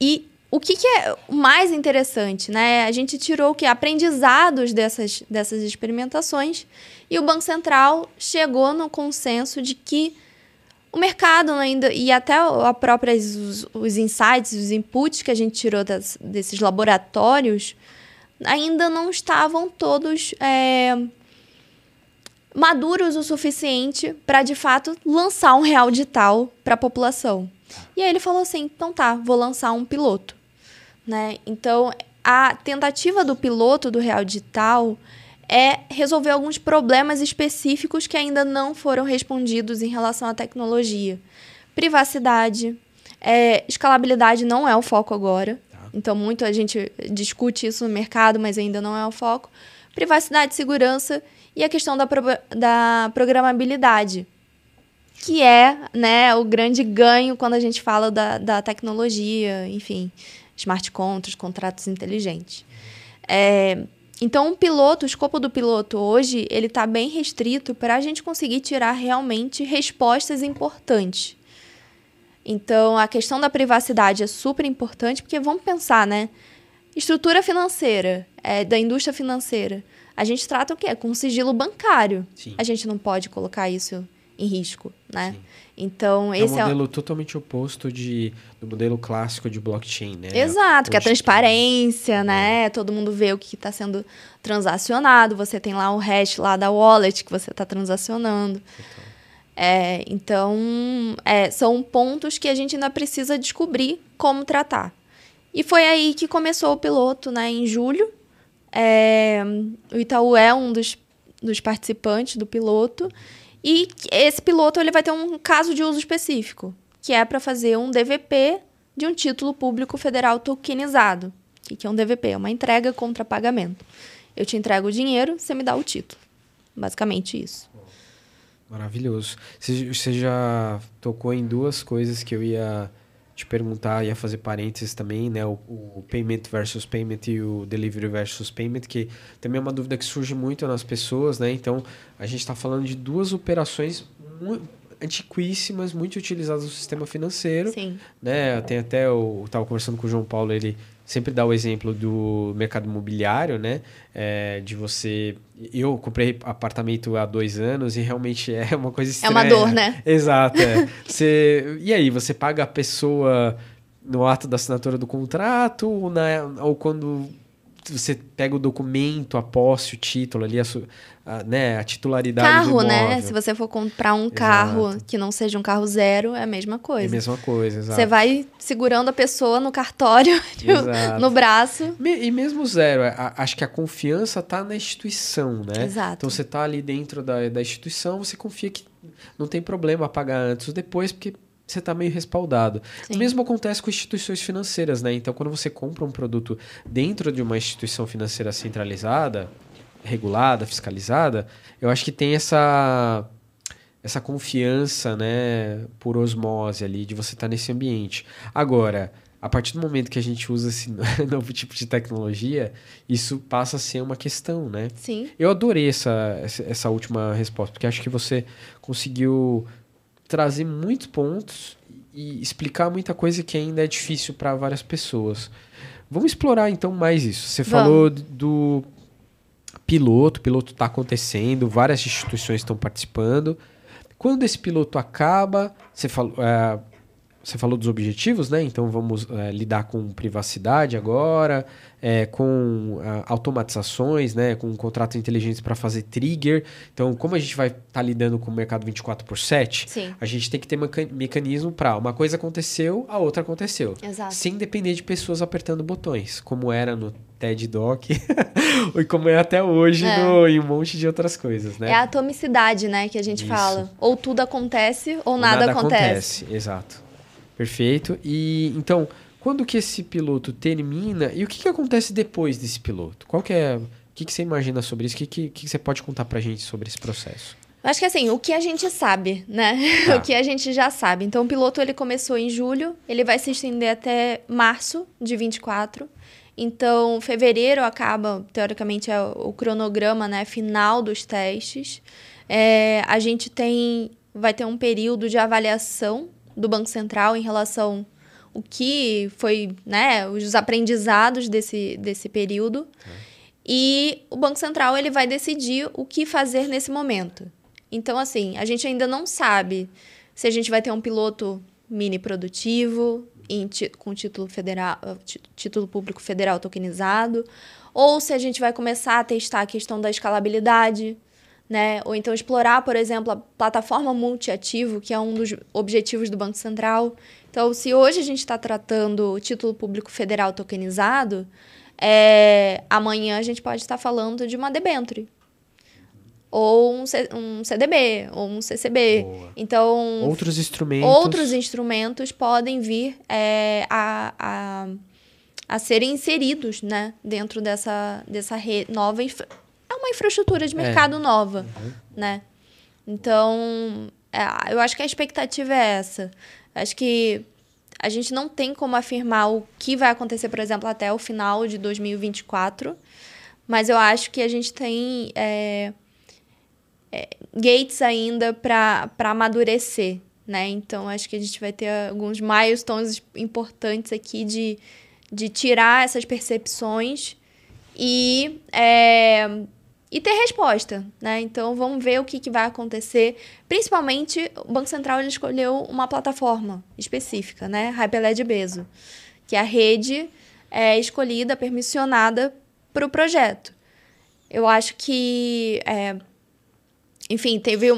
E o que, que é mais interessante, né? A gente tirou o que aprendizados dessas, dessas experimentações e o Banco Central chegou no consenso de que o mercado ainda, e até a própria, os, os insights, os inputs que a gente tirou das, desses laboratórios, ainda não estavam todos é, maduros o suficiente para, de fato, lançar um real digital para a população. E aí ele falou assim: então tá, vou lançar um piloto. Né? Então, a tentativa do piloto do real digital é resolver alguns problemas específicos que ainda não foram respondidos em relação à tecnologia. Privacidade, é, escalabilidade não é o foco agora. Tá. Então, muito a gente discute isso no mercado, mas ainda não é o foco. Privacidade, segurança e a questão da, pro, da programabilidade, que é né, o grande ganho quando a gente fala da, da tecnologia, enfim, smart contracts, contratos inteligentes. É, então, o piloto, o escopo do piloto hoje, ele está bem restrito para a gente conseguir tirar realmente respostas importantes. Então, a questão da privacidade é super importante, porque vamos pensar, né? Estrutura financeira, é, da indústria financeira. A gente trata o quê? Com sigilo bancário. Sim. A gente não pode colocar isso em risco, né? Sim. Então, é esse um modelo é... totalmente oposto de, do modelo clássico de blockchain, né? Exato, que é a transparência, né? É. Todo mundo vê o que está sendo transacionado. Você tem lá o hash lá da wallet que você está transacionando. É, então, é, são pontos que a gente ainda precisa descobrir como tratar. E foi aí que começou o piloto, né? Em julho. É, o Itaú é um dos, dos participantes do piloto. E esse piloto ele vai ter um caso de uso específico, que é para fazer um DVP de um título público federal tokenizado. O que é um DVP? É uma entrega contra pagamento. Eu te entrego o dinheiro, você me dá o título. Basicamente isso. Maravilhoso. Você já tocou em duas coisas que eu ia te perguntar, ia fazer parênteses também, né? O, o, payment versus payment e o delivery versus payment, que também é uma dúvida que surge muito nas pessoas, né? Então, a gente está falando de duas operações antiquíssimas, muito utilizadas no sistema financeiro. Sim. Né? Tem até, eu estava conversando com o João Paulo, ele sempre dá o exemplo do mercado imobiliário, né? É, de você. Eu comprei apartamento há dois anos e realmente é uma coisa estranha. É uma dor, né? Exato. É. você, e aí, você paga a pessoa no ato da assinatura do contrato ou, na, ou quando você pega o documento, a posse, o título ali, a, a, né, a titularidade carro, do né? Se você for comprar um carro que não seja um carro zero, é a mesma coisa. É a mesma coisa, exato. Você vai segurando a pessoa no cartório, no braço. E mesmo zero, é, a, acho que a confiança está na instituição, né? Exato. Então você está ali dentro da, da instituição, você confia que não tem problema pagar antes ou depois, porque você está meio respaldado. Sim. O mesmo acontece com instituições financeiras, né? Então, quando você compra um produto dentro de uma instituição financeira centralizada, regulada, fiscalizada, eu acho que tem essa essa confiança, né, por osmose ali de você estar tá nesse ambiente. Agora, a partir do momento que a gente usa esse novo tipo de tecnologia, isso passa a ser uma questão, né? Sim. Eu adorei essa, essa última resposta, porque acho que você conseguiu trazer muitos pontos e explicar muita coisa que ainda é difícil para várias pessoas. Vamos explorar então mais isso. Você Vamos. falou do piloto, o piloto está acontecendo, várias instituições estão participando. Quando esse piloto acaba, você falou, é, você falou dos objetivos, né? Então vamos é, lidar com privacidade agora, é, com uh, automatizações, né, com contratos inteligentes para fazer trigger. Então, como a gente vai estar tá lidando com o mercado 24 por 7, Sim. a gente tem que ter meca mecanismo para uma coisa aconteceu, a outra aconteceu. Exato. Sem depender de pessoas apertando botões, como era no TED Doc e como é até hoje é. No, em um monte de outras coisas, né? É a atomicidade, né, que a gente Isso. fala. Ou tudo acontece ou, ou nada, nada acontece. acontece. Exato. Perfeito. E então, quando que esse piloto termina e o que, que acontece depois desse piloto? Qual que é, o que, que você imagina sobre isso? O que, que, que você pode contar pra gente sobre esse processo? Acho que assim, o que a gente sabe, né? Tá. o que a gente já sabe. Então, o piloto ele começou em julho, ele vai se estender até março de 24. Então, fevereiro acaba, teoricamente, é o cronograma né, final dos testes. É, a gente tem, vai ter um período de avaliação do Banco Central em relação o que foi, né, os aprendizados desse, desse período. E o Banco Central ele vai decidir o que fazer nesse momento. Então, assim, a gente ainda não sabe se a gente vai ter um piloto mini produtivo, em, com título, federal, título público federal tokenizado, ou se a gente vai começar a testar a questão da escalabilidade, né? Ou então explorar, por exemplo, a plataforma multiativo, que é um dos objetivos do Banco Central. Então, se hoje a gente está tratando o título público federal tokenizado, é, amanhã a gente pode estar falando de uma debenture. Ou um, C, um CDB, ou um CCB. Boa. Então. Outros instrumentos. Outros instrumentos podem vir é, a, a, a serem inseridos né, dentro dessa, dessa rede, nova. Infra... Uma infraestrutura de é. mercado é. nova. Uhum. Né? Então, é, eu acho que a expectativa é essa. Acho que a gente não tem como afirmar o que vai acontecer, por exemplo, até o final de 2024, mas eu acho que a gente tem é, é, gates ainda para amadurecer, né? Então, acho que a gente vai ter alguns milestones importantes aqui de, de tirar essas percepções e é, e ter resposta, né? Então vamos ver o que, que vai acontecer. Principalmente, o Banco Central escolheu uma plataforma específica, né? Hyperledger Bezo, que é a rede é, escolhida, permissionada para o projeto. Eu acho que, é, enfim, teve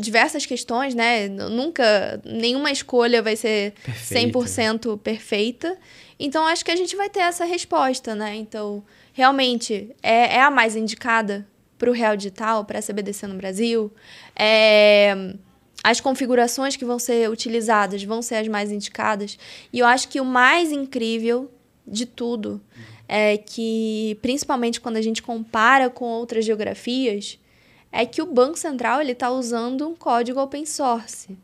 diversas questões, né? Nunca, nenhuma escolha vai ser perfeita. 100% perfeita. Então, acho que a gente vai ter essa resposta, né? Então, realmente, é, é a mais indicada para o Real Digital, para a CBDC no Brasil. É, as configurações que vão ser utilizadas vão ser as mais indicadas. E eu acho que o mais incrível de tudo é que, principalmente quando a gente compara com outras geografias, é que o Banco Central ele está usando um código open source.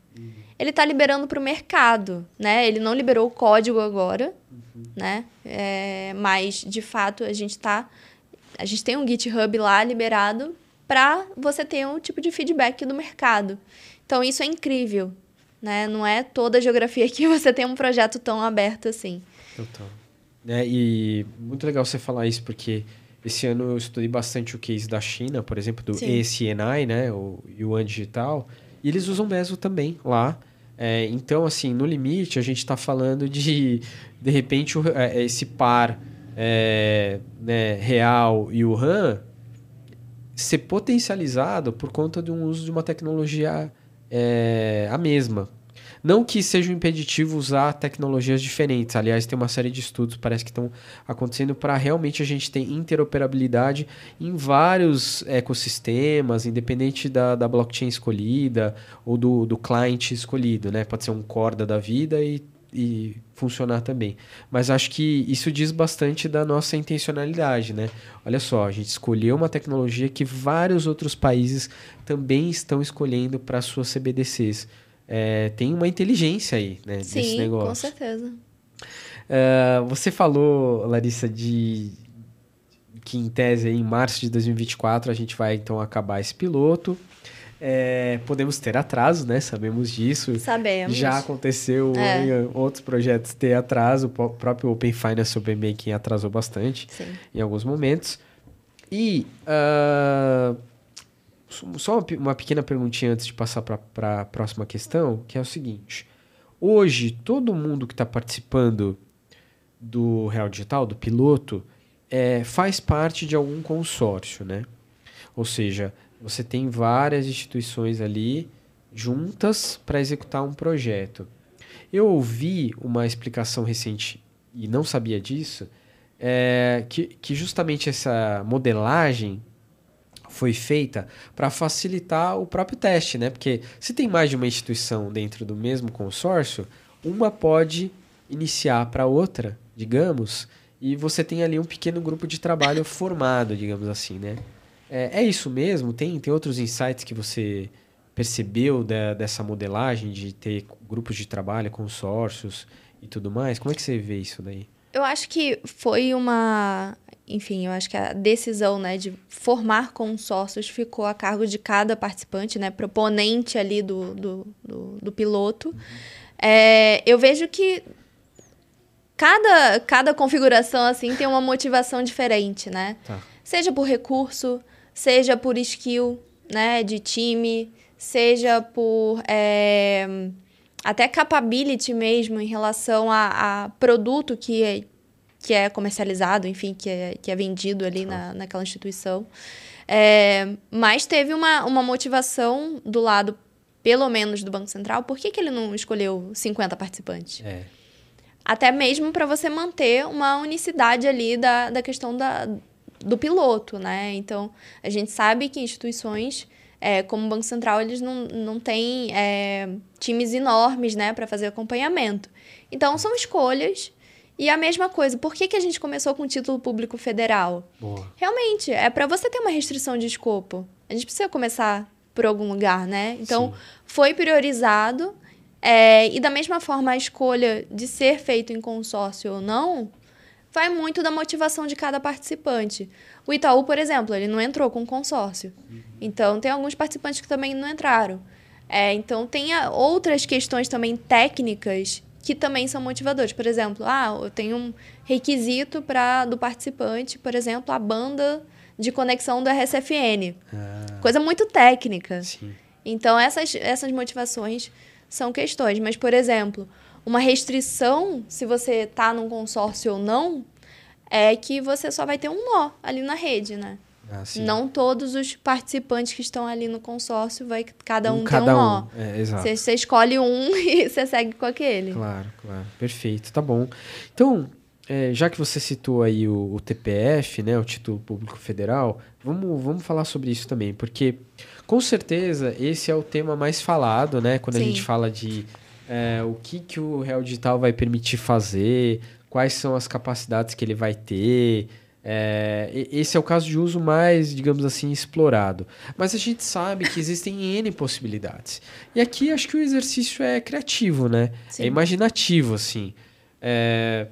Ele está liberando para o mercado, né? Ele não liberou o código agora, uhum. né? É, mas de fato a gente está a gente tem um GitHub lá liberado para você ter um tipo de feedback do mercado. Então isso é incrível, né? Não é toda a geografia que você tem um projeto tão aberto assim. Total. É, e muito legal você falar isso porque esse ano eu estudei bastante o case da China, por exemplo, do Sim. Né, o Yuan Digital, e eles usam Meso também lá. É, então, assim, no limite, a gente está falando de, de repente, é, esse par é, né, real e o RAM ser potencializado por conta de um uso de uma tecnologia é, a mesma. Não que seja um impeditivo usar tecnologias diferentes. Aliás, tem uma série de estudos, parece que estão acontecendo para realmente a gente ter interoperabilidade em vários ecossistemas, independente da, da blockchain escolhida ou do, do client escolhido. Né? Pode ser um Corda da vida e e funcionar também. Mas acho que isso diz bastante da nossa intencionalidade, né? Olha só, a gente escolheu uma tecnologia que vários outros países também estão escolhendo para suas CBDCs. É, tem uma inteligência aí, né? Sim, nesse negócio. com certeza. Uh, você falou, Larissa, de que em tese em março de 2024 a gente vai então acabar esse piloto. É, podemos ter atraso, né? Sabemos disso. Sabemos. Já aconteceu é. em outros projetos ter atraso. O próprio Open Finance Open Banking atrasou bastante Sim. em alguns momentos. E uh, só uma, uma, pequena perguntinha antes de passar para a próxima questão, que é o seguinte. Hoje, todo mundo que está participando do Real Digital, do piloto, é, faz parte de algum consórcio, né? Ou seja, você tem várias instituições ali juntas para executar um projeto. Eu ouvi uma explicação recente e não sabia disso, é, que, que justamente essa modelagem foi feita para facilitar o próprio teste, né? Porque se tem mais de uma instituição dentro do mesmo consórcio, uma pode iniciar para outra, digamos, e você tem ali um pequeno grupo de trabalho formado, digamos assim, né? É, é isso mesmo? Tem, tem outros insights que você percebeu da, dessa modelagem de ter grupos de trabalho, consórcios e tudo mais? Como é que você vê isso daí? Eu acho que foi uma. Enfim, eu acho que a decisão né, de formar consórcios ficou a cargo de cada participante, né, proponente ali do, do, do, do piloto. Uhum. É, eu vejo que cada, cada configuração assim tem uma motivação diferente, né? Tá. Seja por recurso, seja por skill né, de time, seja por é, até capability mesmo em relação a, a produto que é, que é comercializado, enfim, que é, que é vendido ali na, naquela instituição. É, mas teve uma, uma motivação do lado, pelo menos, do Banco Central. Por que, que ele não escolheu 50 participantes? É. Até mesmo para você manter uma unicidade ali da, da questão da, do piloto, né? Então, a gente sabe que instituições é, como o Banco Central, eles não, não têm é, times enormes né, para fazer acompanhamento. Então, são escolhas. E a mesma coisa, por que, que a gente começou com o título público federal? Boa. Realmente, é para você ter uma restrição de escopo. A gente precisa começar por algum lugar, né? Então, Sim. foi priorizado. É, e da mesma forma, a escolha de ser feito em consórcio ou não vai muito da motivação de cada participante. O Itaú, por exemplo, ele não entrou com consórcio. Então, tem alguns participantes que também não entraram. É, então, tem outras questões também técnicas que também são motivadores. Por exemplo, ah, eu tenho um requisito para do participante, por exemplo, a banda de conexão do RSFN. Ah. Coisa muito técnica. Sim. Então, essas, essas motivações são questões. Mas, por exemplo, uma restrição, se você está num consórcio ou não, é que você só vai ter um nó ali na rede, né? Ah, não todos os participantes que estão ali no consórcio vai cada um, um cada ter um nó. Um. É, você escolhe um e você segue com aquele. Claro, claro. Perfeito, tá bom. Então, é, já que você citou aí o, o, TPF, né, o Título Público Federal, vamos, vamos falar sobre isso também, porque com certeza esse é o tema mais falado, né, quando Sim. a gente fala de é, o que, que o Real Digital vai permitir fazer, quais são as capacidades que ele vai ter. É, esse é o caso de uso mais, digamos assim, explorado. Mas a gente sabe que existem N possibilidades. E aqui acho que o exercício é criativo, né? Sim. É imaginativo, assim. É...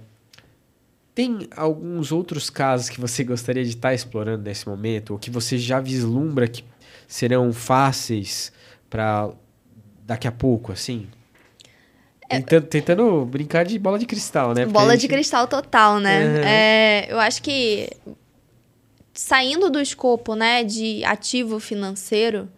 Tem alguns outros casos que você gostaria de estar explorando nesse momento, ou que você já vislumbra que serão fáceis para daqui a pouco, assim? Tentando, tentando, brincar de bola de cristal, né? Porque bola gente... de cristal total, né? Uhum. É, eu acho que saindo do escopo né, de ativo financeiro,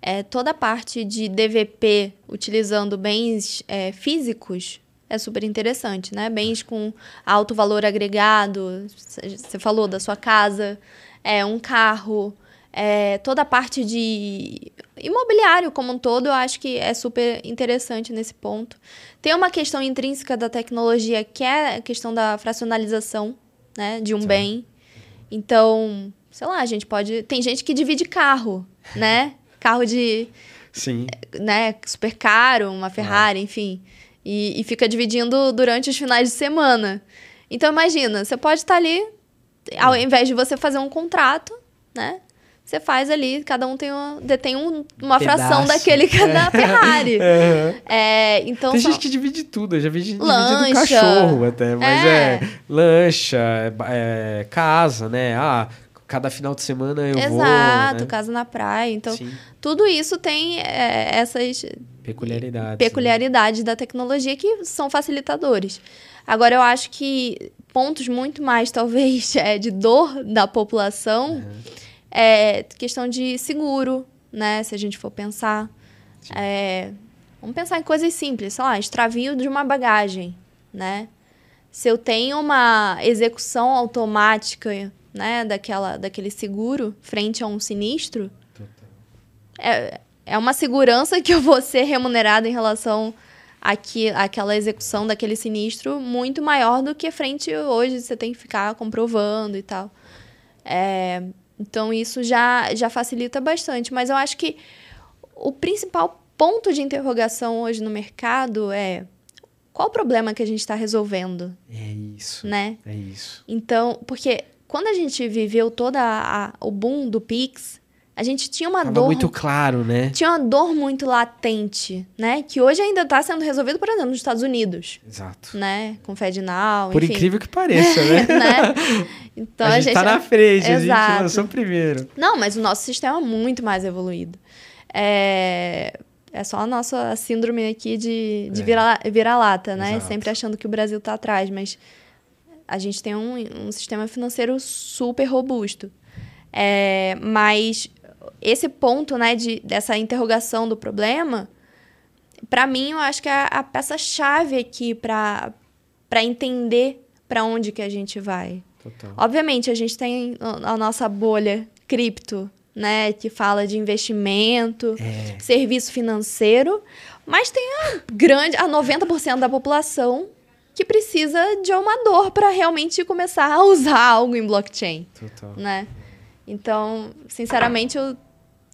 é, toda a parte de DVP utilizando bens é, físicos é super interessante, né? Bens com alto valor agregado, você falou da sua casa, é, um carro, é, toda a parte de imobiliário como um todo, eu acho que é super interessante nesse ponto. Tem uma questão intrínseca da tecnologia que é a questão da fracionalização né, de um Sim. bem. Então, sei lá, a gente pode. Tem gente que divide carro, né? Carro de. Sim. Né, super caro, uma Ferrari, ah. enfim. E, e fica dividindo durante os finais de semana. Então, imagina, você pode estar ali, ao invés de você fazer um contrato, né? Você faz ali, cada um tem uma, detém um, uma Pedaço. fração daquele que é da Ferrari. Uhum. É, então tem só... gente que divide tudo, eu já vi gente dividindo cachorro até, mas é, é lancha, é, é, casa, né? Ah, cada final de semana eu Exato, vou. Exato, né? casa na praia. Então, Sim. tudo isso tem é, essas peculiaridades, peculiaridades né? da tecnologia que são facilitadores. Agora, eu acho que pontos muito mais, talvez, é, de dor da população. Uhum é, questão de seguro, né? Se a gente for pensar. É, vamos pensar em coisas simples, sei lá, extravio de uma bagagem, né? Se eu tenho uma execução automática, né, daquela, daquele seguro frente a um sinistro, é, é uma segurança que eu vou ser remunerado em relação aqui, àquela execução daquele sinistro muito maior do que frente hoje você tem que ficar comprovando e tal. É, então isso já, já facilita bastante. Mas eu acho que o principal ponto de interrogação hoje no mercado é qual o problema que a gente está resolvendo? É isso. Né? É isso. Então, porque quando a gente viveu todo o boom do Pix, a gente tinha uma Tava dor. muito claro, né? Tinha uma dor muito latente, né? Que hoje ainda está sendo resolvido, por exemplo, nos Estados Unidos. Exato. Né? Com FedNow. Por enfim. incrível que pareça, né? né? Então, a, gente está na frente, Exato. a gente lançou primeiro. Não, mas o nosso sistema é muito mais evoluído. É, é só a nossa síndrome aqui de, de é. vira-lata, né? Exato. Sempre achando que o Brasil está atrás, mas a gente tem um, um sistema financeiro super robusto. É, mas esse ponto, né, de, dessa interrogação do problema, para mim, eu acho que é a peça-chave aqui para entender para onde que a gente vai. Total. Obviamente, a gente tem a nossa bolha cripto, né, que fala de investimento, é. serviço financeiro, mas tem a grande, a 90% da população que precisa de uma dor para realmente começar a usar algo em blockchain, Total. né? Então, sinceramente, eu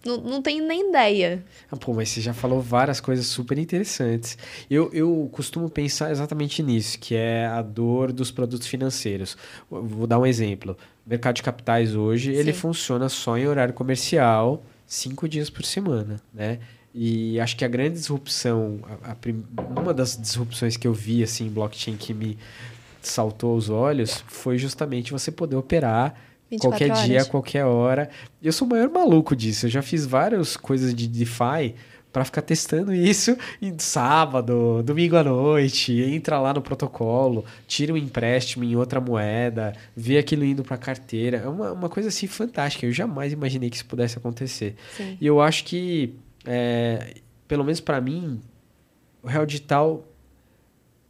não, não tenho nem ideia. Ah, pô, mas você já falou várias coisas super interessantes. Eu, eu costumo pensar exatamente nisso, que é a dor dos produtos financeiros. Vou dar um exemplo. O mercado de capitais hoje, Sim. ele funciona só em horário comercial, cinco dias por semana, né? E acho que a grande disrupção, a, a, uma das disrupções que eu vi assim, em blockchain que me saltou aos olhos foi justamente você poder operar qualquer horas. dia, qualquer hora. Eu sou o maior maluco disso. Eu já fiz várias coisas de DeFi para ficar testando isso em sábado, domingo à noite, entra lá no protocolo, tira um empréstimo em outra moeda, vê aquilo indo para carteira. É uma, uma coisa assim fantástica. Eu jamais imaginei que isso pudesse acontecer. Sim. E eu acho que, é, pelo menos para mim, o real digital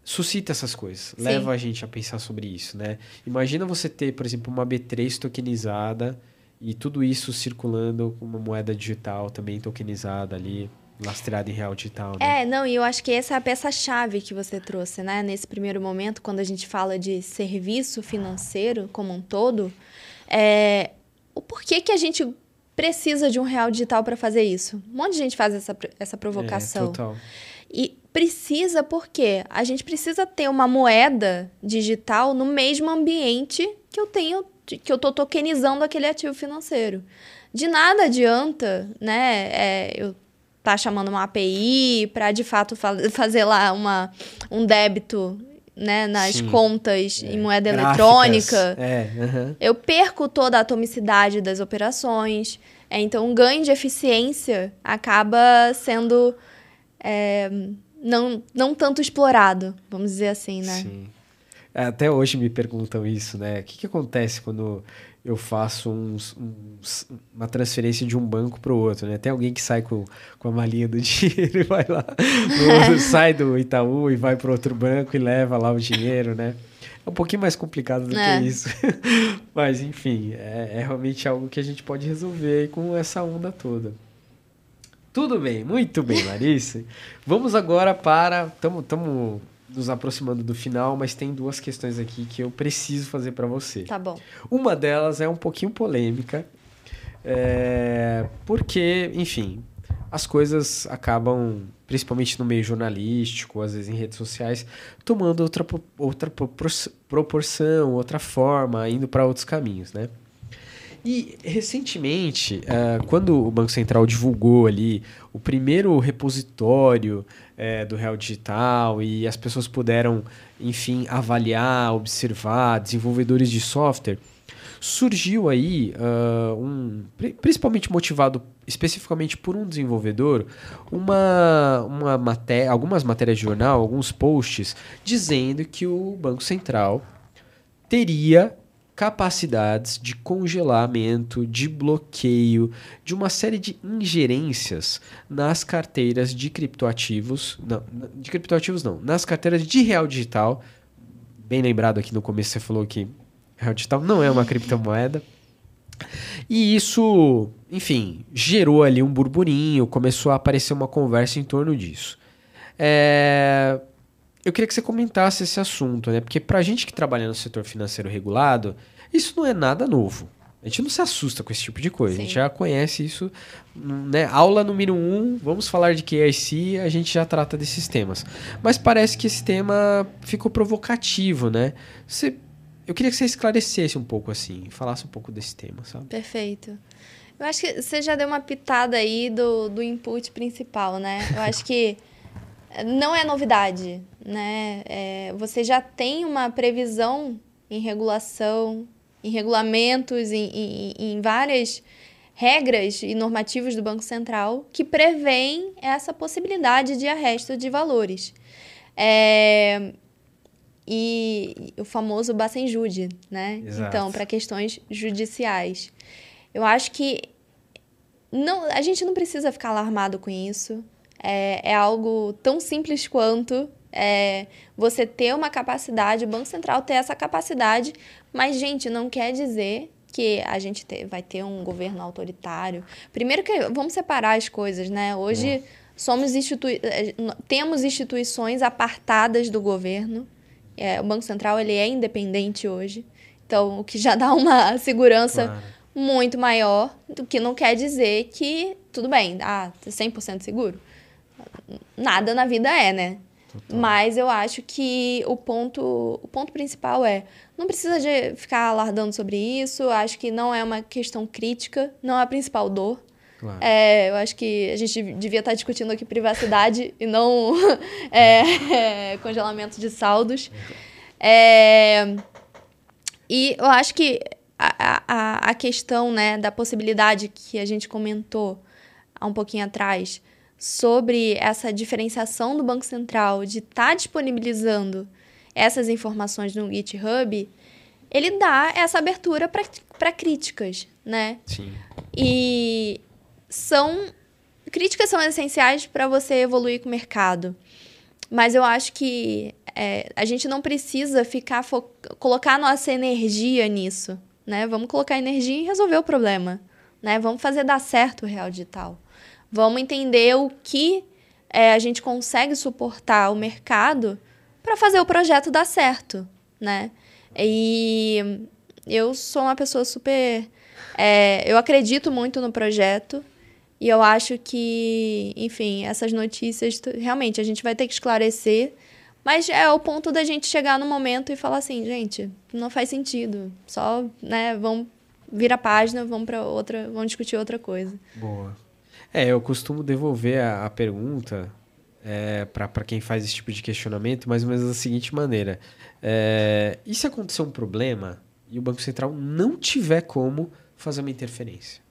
suscita essas coisas, Sim. leva a gente a pensar sobre isso, né? Imagina você ter, por exemplo, uma B3 tokenizada e tudo isso circulando com uma moeda digital também tokenizada ali, lastreada em real digital. Né? É, não, e eu acho que essa é a peça-chave que você trouxe, né? Nesse primeiro momento, quando a gente fala de serviço financeiro como um todo, é... o porquê que a gente precisa de um real digital para fazer isso? Um monte de gente faz essa, essa provocação. É, total. E precisa porque a gente precisa ter uma moeda digital no mesmo ambiente que eu tenho, que eu estou tokenizando aquele ativo financeiro. De nada adianta, né? É, eu tá chamando uma API para de fato fa fazer lá uma, um débito né, nas Sim. contas é. em moeda Gráficas. eletrônica. É. Uhum. Eu perco toda a atomicidade das operações. É, então, o ganho de eficiência acaba sendo é, não, não tanto explorado, vamos dizer assim, né? Sim. É, até hoje me perguntam isso, né? O que, que acontece quando eu faço uns, uns, uma transferência de um banco para o outro, né? Tem alguém que sai com, com a malinha do dinheiro e vai lá, outro, sai do Itaú e vai para outro banco e leva lá o dinheiro, né? É um pouquinho mais complicado do é. que isso. Mas, enfim, é, é realmente algo que a gente pode resolver com essa onda toda. Tudo bem, muito bem, Larissa. Vamos agora para. Estamos nos aproximando do final, mas tem duas questões aqui que eu preciso fazer para você. Tá bom. Uma delas é um pouquinho polêmica, é, porque, enfim, as coisas acabam, principalmente no meio jornalístico, às vezes em redes sociais, tomando outra, outra proporção, outra forma, indo para outros caminhos, né? E recentemente, uh, quando o Banco Central divulgou ali o primeiro repositório uh, do Real Digital e as pessoas puderam, enfim, avaliar, observar, desenvolvedores de software, surgiu aí uh, um, principalmente motivado especificamente por um desenvolvedor, uma, uma matéria, algumas matérias de jornal, alguns posts dizendo que o Banco Central teria capacidades de congelamento, de bloqueio, de uma série de ingerências nas carteiras de criptoativos, não, de criptoativos não, nas carteiras de real digital. Bem lembrado aqui no começo você falou que real digital não é uma criptomoeda. E isso, enfim, gerou ali um burburinho, começou a aparecer uma conversa em torno disso. É, eu queria que você comentasse esse assunto, né? Porque para a gente que trabalha no setor financeiro regulado, isso não é nada novo. A gente não se assusta com esse tipo de coisa. Sim. A gente já conhece isso. Né? Aula número um, vamos falar de KIC, a gente já trata desses temas. Mas parece que esse tema ficou provocativo, né? Você, eu queria que você esclarecesse um pouco assim, falasse um pouco desse tema, sabe? Perfeito. Eu acho que você já deu uma pitada aí do, do input principal, né? Eu acho que não é novidade, né? É, você já tem uma previsão em regulação, em regulamentos, em, em, em várias regras e normativos do Banco Central que prevêem essa possibilidade de arresto de valores. É, e o famoso Bacenjude, né? Exato. Então, para questões judiciais. Eu acho que não, a gente não precisa ficar alarmado com isso. É, é algo tão simples quanto é, você ter uma capacidade, o Banco Central ter essa capacidade, mas, gente, não quer dizer que a gente vai ter um governo autoritário. Primeiro que vamos separar as coisas, né? Hoje somos institui é, temos instituições apartadas do governo. É, o Banco Central ele é independente hoje. Então, o que já dá uma segurança claro. muito maior, do que não quer dizer que, tudo bem, ah, 100% seguro. Nada na vida é, né? Total. Mas eu acho que o ponto, o ponto principal é, não precisa de ficar alardando sobre isso, acho que não é uma questão crítica, não é a principal dor. Claro. É, eu acho que a gente devia estar discutindo aqui privacidade e não é, é, congelamento de saldos. É, e eu acho que a, a, a questão né, da possibilidade que a gente comentou há um pouquinho atrás sobre essa diferenciação do Banco Central de estar tá disponibilizando essas informações no GitHub, ele dá essa abertura para críticas, né? Sim. E são críticas são essenciais para você evoluir com o mercado. Mas eu acho que é, a gente não precisa ficar colocar nossa energia nisso, né? Vamos colocar energia e resolver o problema, né? Vamos fazer dar certo o real digital. Vamos entender o que é, a gente consegue suportar o mercado para fazer o projeto dar certo, né? E eu sou uma pessoa super. É, eu acredito muito no projeto e eu acho que, enfim, essas notícias realmente a gente vai ter que esclarecer. Mas é o ponto da gente chegar no momento e falar assim, gente, não faz sentido. Só, né, vamos virar a página, vamos para outra, vamos discutir outra coisa. Boa. É, eu costumo devolver a, a pergunta é, para quem faz esse tipo de questionamento mais ou menos da seguinte maneira: é, e se acontecer um problema e o Banco Central não tiver como fazer uma interferência?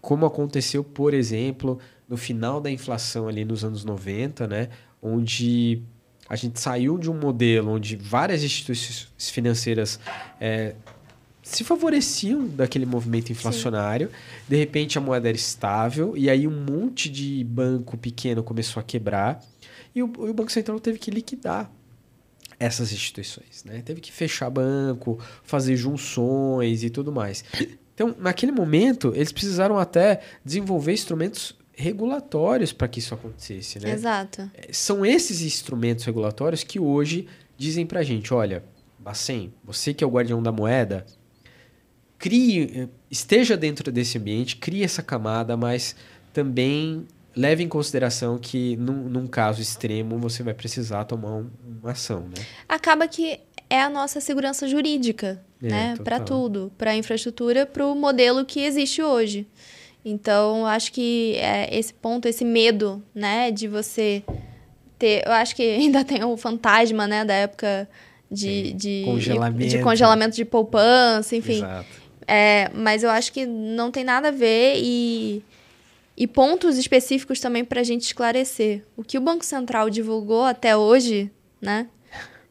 Como aconteceu, por exemplo, no final da inflação ali nos anos 90, né, onde a gente saiu de um modelo onde várias instituições financeiras é, se favoreciam daquele movimento inflacionário. Sim. De repente a moeda era estável e aí um monte de banco pequeno começou a quebrar e o, o Banco Central teve que liquidar essas instituições, né? Teve que fechar banco, fazer junções e tudo mais. Então, naquele momento, eles precisaram até desenvolver instrumentos regulatórios para que isso acontecesse, né? Exato. É, são esses instrumentos regulatórios que hoje dizem para a gente, olha, Bacen, você que é o guardião da moeda, crie, esteja dentro desse ambiente, crie essa camada, mas também leve em consideração que num, num caso extremo você vai precisar tomar um, uma ação, né? Acaba que é a nossa segurança jurídica, é, né? Para tudo, para a infraestrutura, para o modelo que existe hoje. Então, acho que é esse ponto, esse medo, né, de você ter, eu acho que ainda tem o fantasma, né, da época de, de, congelamento. de congelamento de poupança, enfim. Exato. É, mas eu acho que não tem nada a ver e, e pontos específicos também para a gente esclarecer. O que o Banco Central divulgou até hoje, né,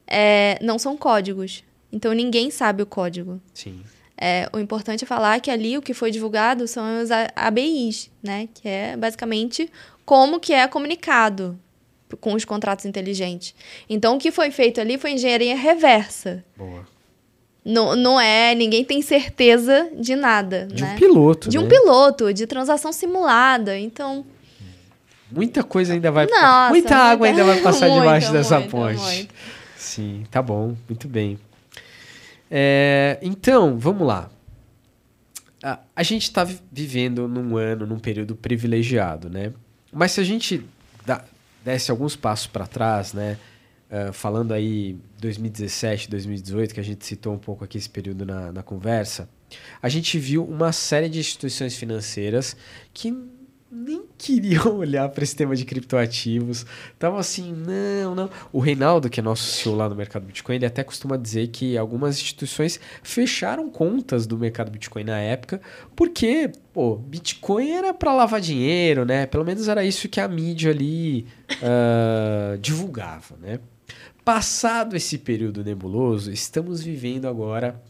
é, não são códigos. Então ninguém sabe o código. Sim. É, o importante é falar que ali o que foi divulgado são os ABIs, né? Que é basicamente como que é comunicado com os contratos inteligentes. Então, o que foi feito ali foi engenharia reversa. Boa. Não, não é, ninguém tem certeza de nada. De né? um piloto. De né? um piloto, de transação simulada. Então. Muita coisa ainda vai. Nossa, muita, muita água ainda vai passar muita, debaixo dessa muita, ponte. Sim, tá bom, muito bem. É, então, vamos lá. A, a gente está vivendo num ano, num período privilegiado, né? Mas se a gente dá, desse alguns passos para trás, né? Uh, falando aí 2017, 2018, que a gente citou um pouco aqui esse período na, na conversa, a gente viu uma série de instituições financeiras que nem queriam olhar para esse tema de criptoativos. Tava assim, não, não. O Reinaldo, que é nosso CEO lá no mercado Bitcoin, ele até costuma dizer que algumas instituições fecharam contas do mercado Bitcoin na época, porque, pô, Bitcoin era para lavar dinheiro, né? Pelo menos era isso que a mídia ali uh, divulgava, né? Passado esse período nebuloso, estamos vivendo agora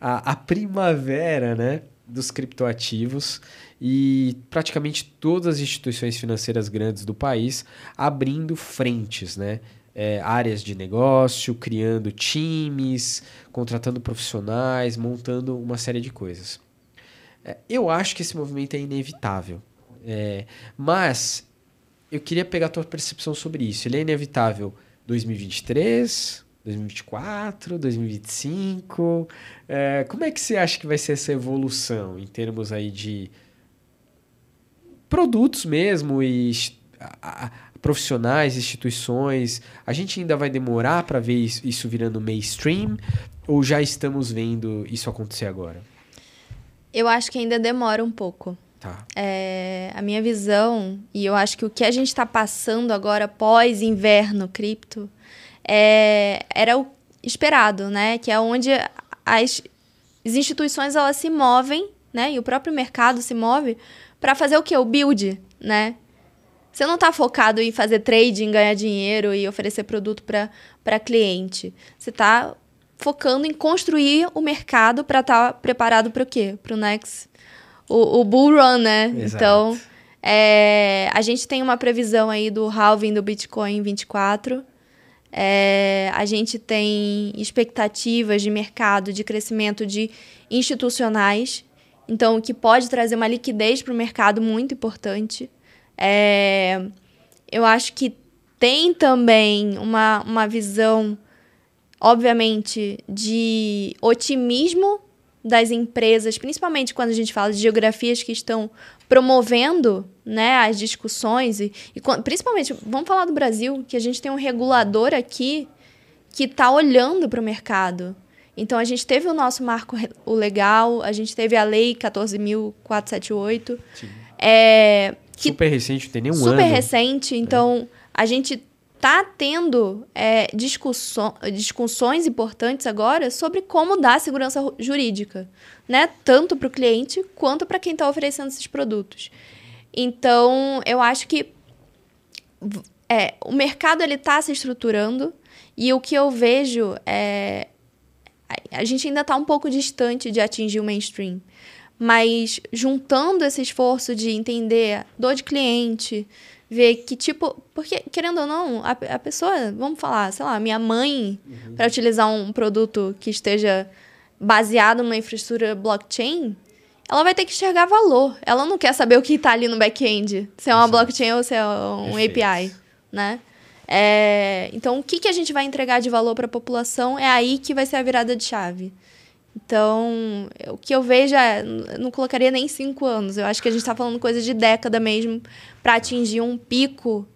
a, a primavera, né? Dos criptoativos e praticamente todas as instituições financeiras grandes do país abrindo frentes, né? É, áreas de negócio, criando times, contratando profissionais, montando uma série de coisas. É, eu acho que esse movimento é inevitável. É, mas eu queria pegar a tua percepção sobre isso. Ele é inevitável 2023, 2024, 2025? É, como é que você acha que vai ser essa evolução em termos aí de produtos mesmo e a, a, profissionais, instituições? A gente ainda vai demorar para ver isso, isso virando mainstream ou já estamos vendo isso acontecer agora? Eu acho que ainda demora um pouco. Tá. É, a minha visão, e eu acho que o que a gente está passando agora pós-inverno cripto, é, era o esperado, né? Que é onde as, as instituições elas se movem, né? E o próprio mercado se move para fazer o quê? O build, né? Você não está focado em fazer trading, ganhar dinheiro e oferecer produto para cliente. Você está focando em construir o mercado para estar tá preparado para o quê? Para o next o, o bull run, né? Exato. Então, é, a gente tem uma previsão aí do halving do Bitcoin 24. É, a gente tem expectativas de mercado, de crescimento de institucionais, então o que pode trazer uma liquidez para o mercado muito importante. É, eu acho que tem também uma, uma visão, obviamente, de otimismo das empresas, principalmente quando a gente fala de geografias que estão promovendo né, as discussões, e, e principalmente, vamos falar do Brasil, que a gente tem um regulador aqui que está olhando para o mercado. Então, a gente teve o nosso marco o legal, a gente teve a lei 14.478. É, que super recente, não tem nenhum super ano. Super recente, então é. a gente está tendo é, discussões importantes agora sobre como dar segurança jurídica, né? Tanto para o cliente quanto para quem está oferecendo esses produtos. Então, eu acho que é, o mercado ele está se estruturando e o que eu vejo é a gente ainda está um pouco distante de atingir o mainstream. Mas juntando esse esforço de entender dor de cliente, ver que tipo. Porque, querendo ou não, a, a pessoa, vamos falar, sei lá, minha mãe, uhum. para utilizar um produto que esteja baseado numa infraestrutura blockchain, ela vai ter que enxergar valor. Ela não quer saber o que está ali no back-end, se é uma Exato. blockchain ou se é um Perfeito. API, né? É, então, o que, que a gente vai entregar de valor para a população é aí que vai ser a virada de chave. Então, o que eu vejo é. Não colocaria nem cinco anos. Eu acho que a gente está falando coisa de década mesmo para atingir um pico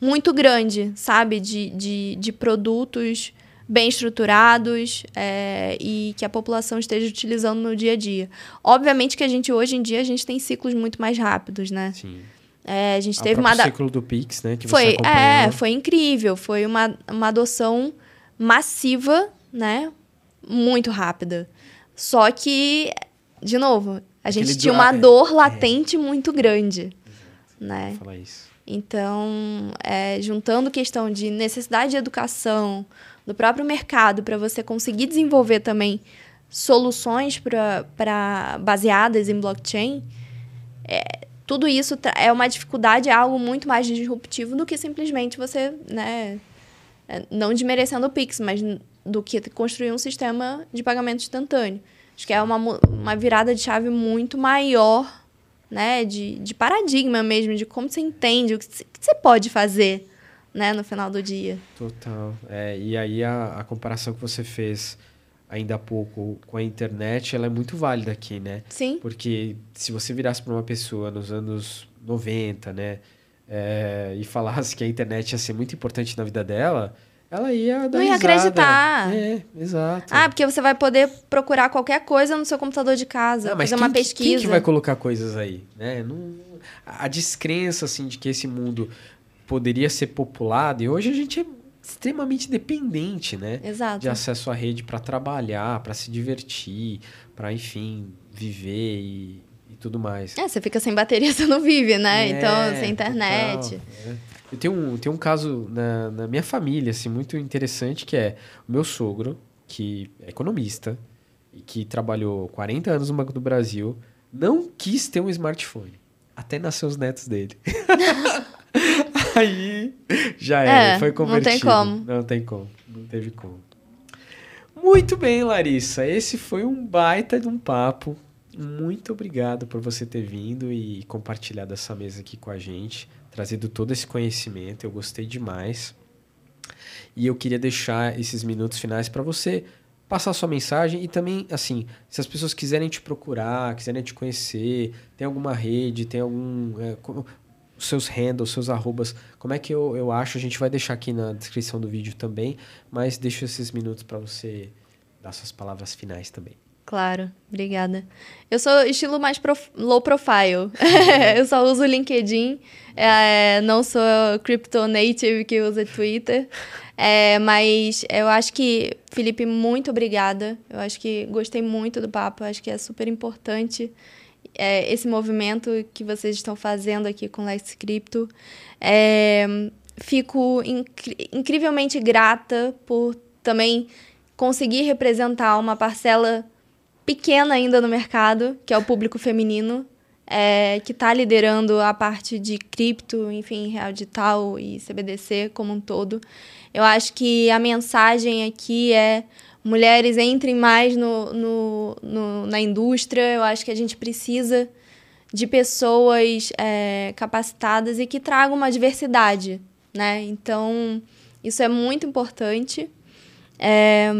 muito grande, sabe? De, de, de produtos bem estruturados é, e que a população esteja utilizando no dia a dia. Obviamente que a gente, hoje em dia, a gente tem ciclos muito mais rápidos, né? Sim. É, a gente teve uma. O ciclo do Pix, né? Que foi, você é, foi incrível. Foi uma, uma adoção massiva, né? Muito rápida. Só que, de novo, a Aquele gente tinha uma dor é. latente é. muito grande. Exato. Né? falar isso. Então, é, juntando questão de necessidade de educação, do próprio mercado, para você conseguir desenvolver também soluções para baseadas em blockchain, é, tudo isso é uma dificuldade, é algo muito mais disruptivo do que simplesmente você, né, é, não desmerecendo o Pix, mas do que construir um sistema de pagamento instantâneo. Acho que é uma, uma virada de chave muito maior, né? De, de paradigma mesmo, de como você entende, o que você pode fazer, né? No final do dia. Total. É, e aí a, a comparação que você fez ainda há pouco com a internet, ela é muito válida aqui, né? Sim. Porque se você virasse para uma pessoa nos anos 90, né? É, e falasse que a internet ia ser muito importante na vida dela, ela ia dar Não ia risada. acreditar. É, exato. Ah, porque você vai poder procurar qualquer coisa no seu computador de casa, ah, fazer quem, uma pesquisa. Quem que vai colocar coisas aí? Né? Não, a descrença, assim, de que esse mundo poderia ser populado, e hoje a gente é extremamente dependente, né? Exato. De acesso à rede para trabalhar, para se divertir, para, enfim, viver e, e, tudo mais. É, você fica sem bateria, você não vive, né? É, então, sem internet. Total, é. Eu tenho um, tenho um caso na, na minha família, assim, muito interessante, que é o meu sogro, que é economista, e que trabalhou 40 anos no Banco do Brasil, não quis ter um smartphone. Até nasceu os netos dele. Aí já era, é, foi convertido. Não tem como. Não tem como, não teve como. Muito bem, Larissa. Esse foi um baita de um papo. Muito obrigado por você ter vindo e compartilhado essa mesa aqui com a gente, trazido todo esse conhecimento. Eu gostei demais. E eu queria deixar esses minutos finais para você passar sua mensagem e também, assim, se as pessoas quiserem te procurar, quiserem te conhecer, tem alguma rede, tem algum. É, seus handles, seus arrobas, como é que eu, eu acho? A gente vai deixar aqui na descrição do vídeo também, mas deixo esses minutos para você dar suas palavras finais também. Claro, obrigada. Eu sou estilo mais prof... low profile. eu só uso o LinkedIn. É, não sou crypto native que usa Twitter. É, mas eu acho que, Felipe, muito obrigada. Eu acho que gostei muito do papo. Eu acho que é super importante é, esse movimento que vocês estão fazendo aqui com Lex Crypto. Fico inc incrivelmente grata por também conseguir representar uma parcela pequena ainda no mercado, que é o público feminino, é, que está liderando a parte de cripto, enfim, real digital e CBDC como um todo. Eu acho que a mensagem aqui é mulheres entrem mais no, no, no na indústria. Eu acho que a gente precisa de pessoas é, capacitadas e que tragam uma diversidade, né? Então, isso é muito importante. É,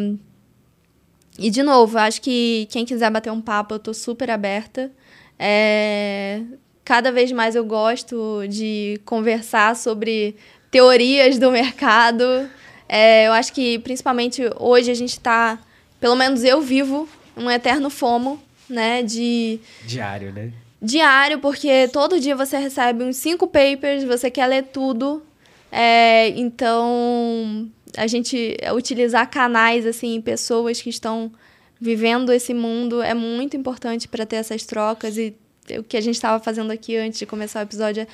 e, de novo, acho que quem quiser bater um papo, eu estou super aberta. É, cada vez mais eu gosto de conversar sobre teorias do mercado. É, eu acho que, principalmente hoje, a gente está... Pelo menos eu vivo um eterno fomo, né? De... Diário, né? Diário, porque todo dia você recebe uns cinco papers, você quer ler tudo. É, então, a gente utilizar canais, assim, pessoas que estão vivendo esse mundo é muito importante para ter essas trocas e o que a gente estava fazendo aqui antes de começar o episódio é,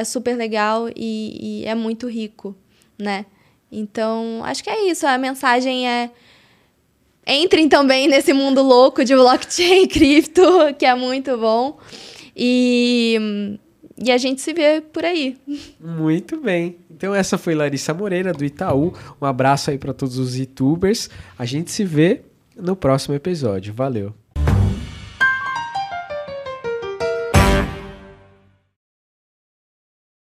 é super legal e, e, é muito rico, né? Então, acho que é isso. A mensagem é entrem também nesse mundo louco de blockchain e cripto, que é muito bom. E e a gente se vê por aí. Muito bem. Então essa foi Larissa Moreira do Itaú. Um abraço aí para todos os youtubers. A gente se vê no próximo episódio. Valeu.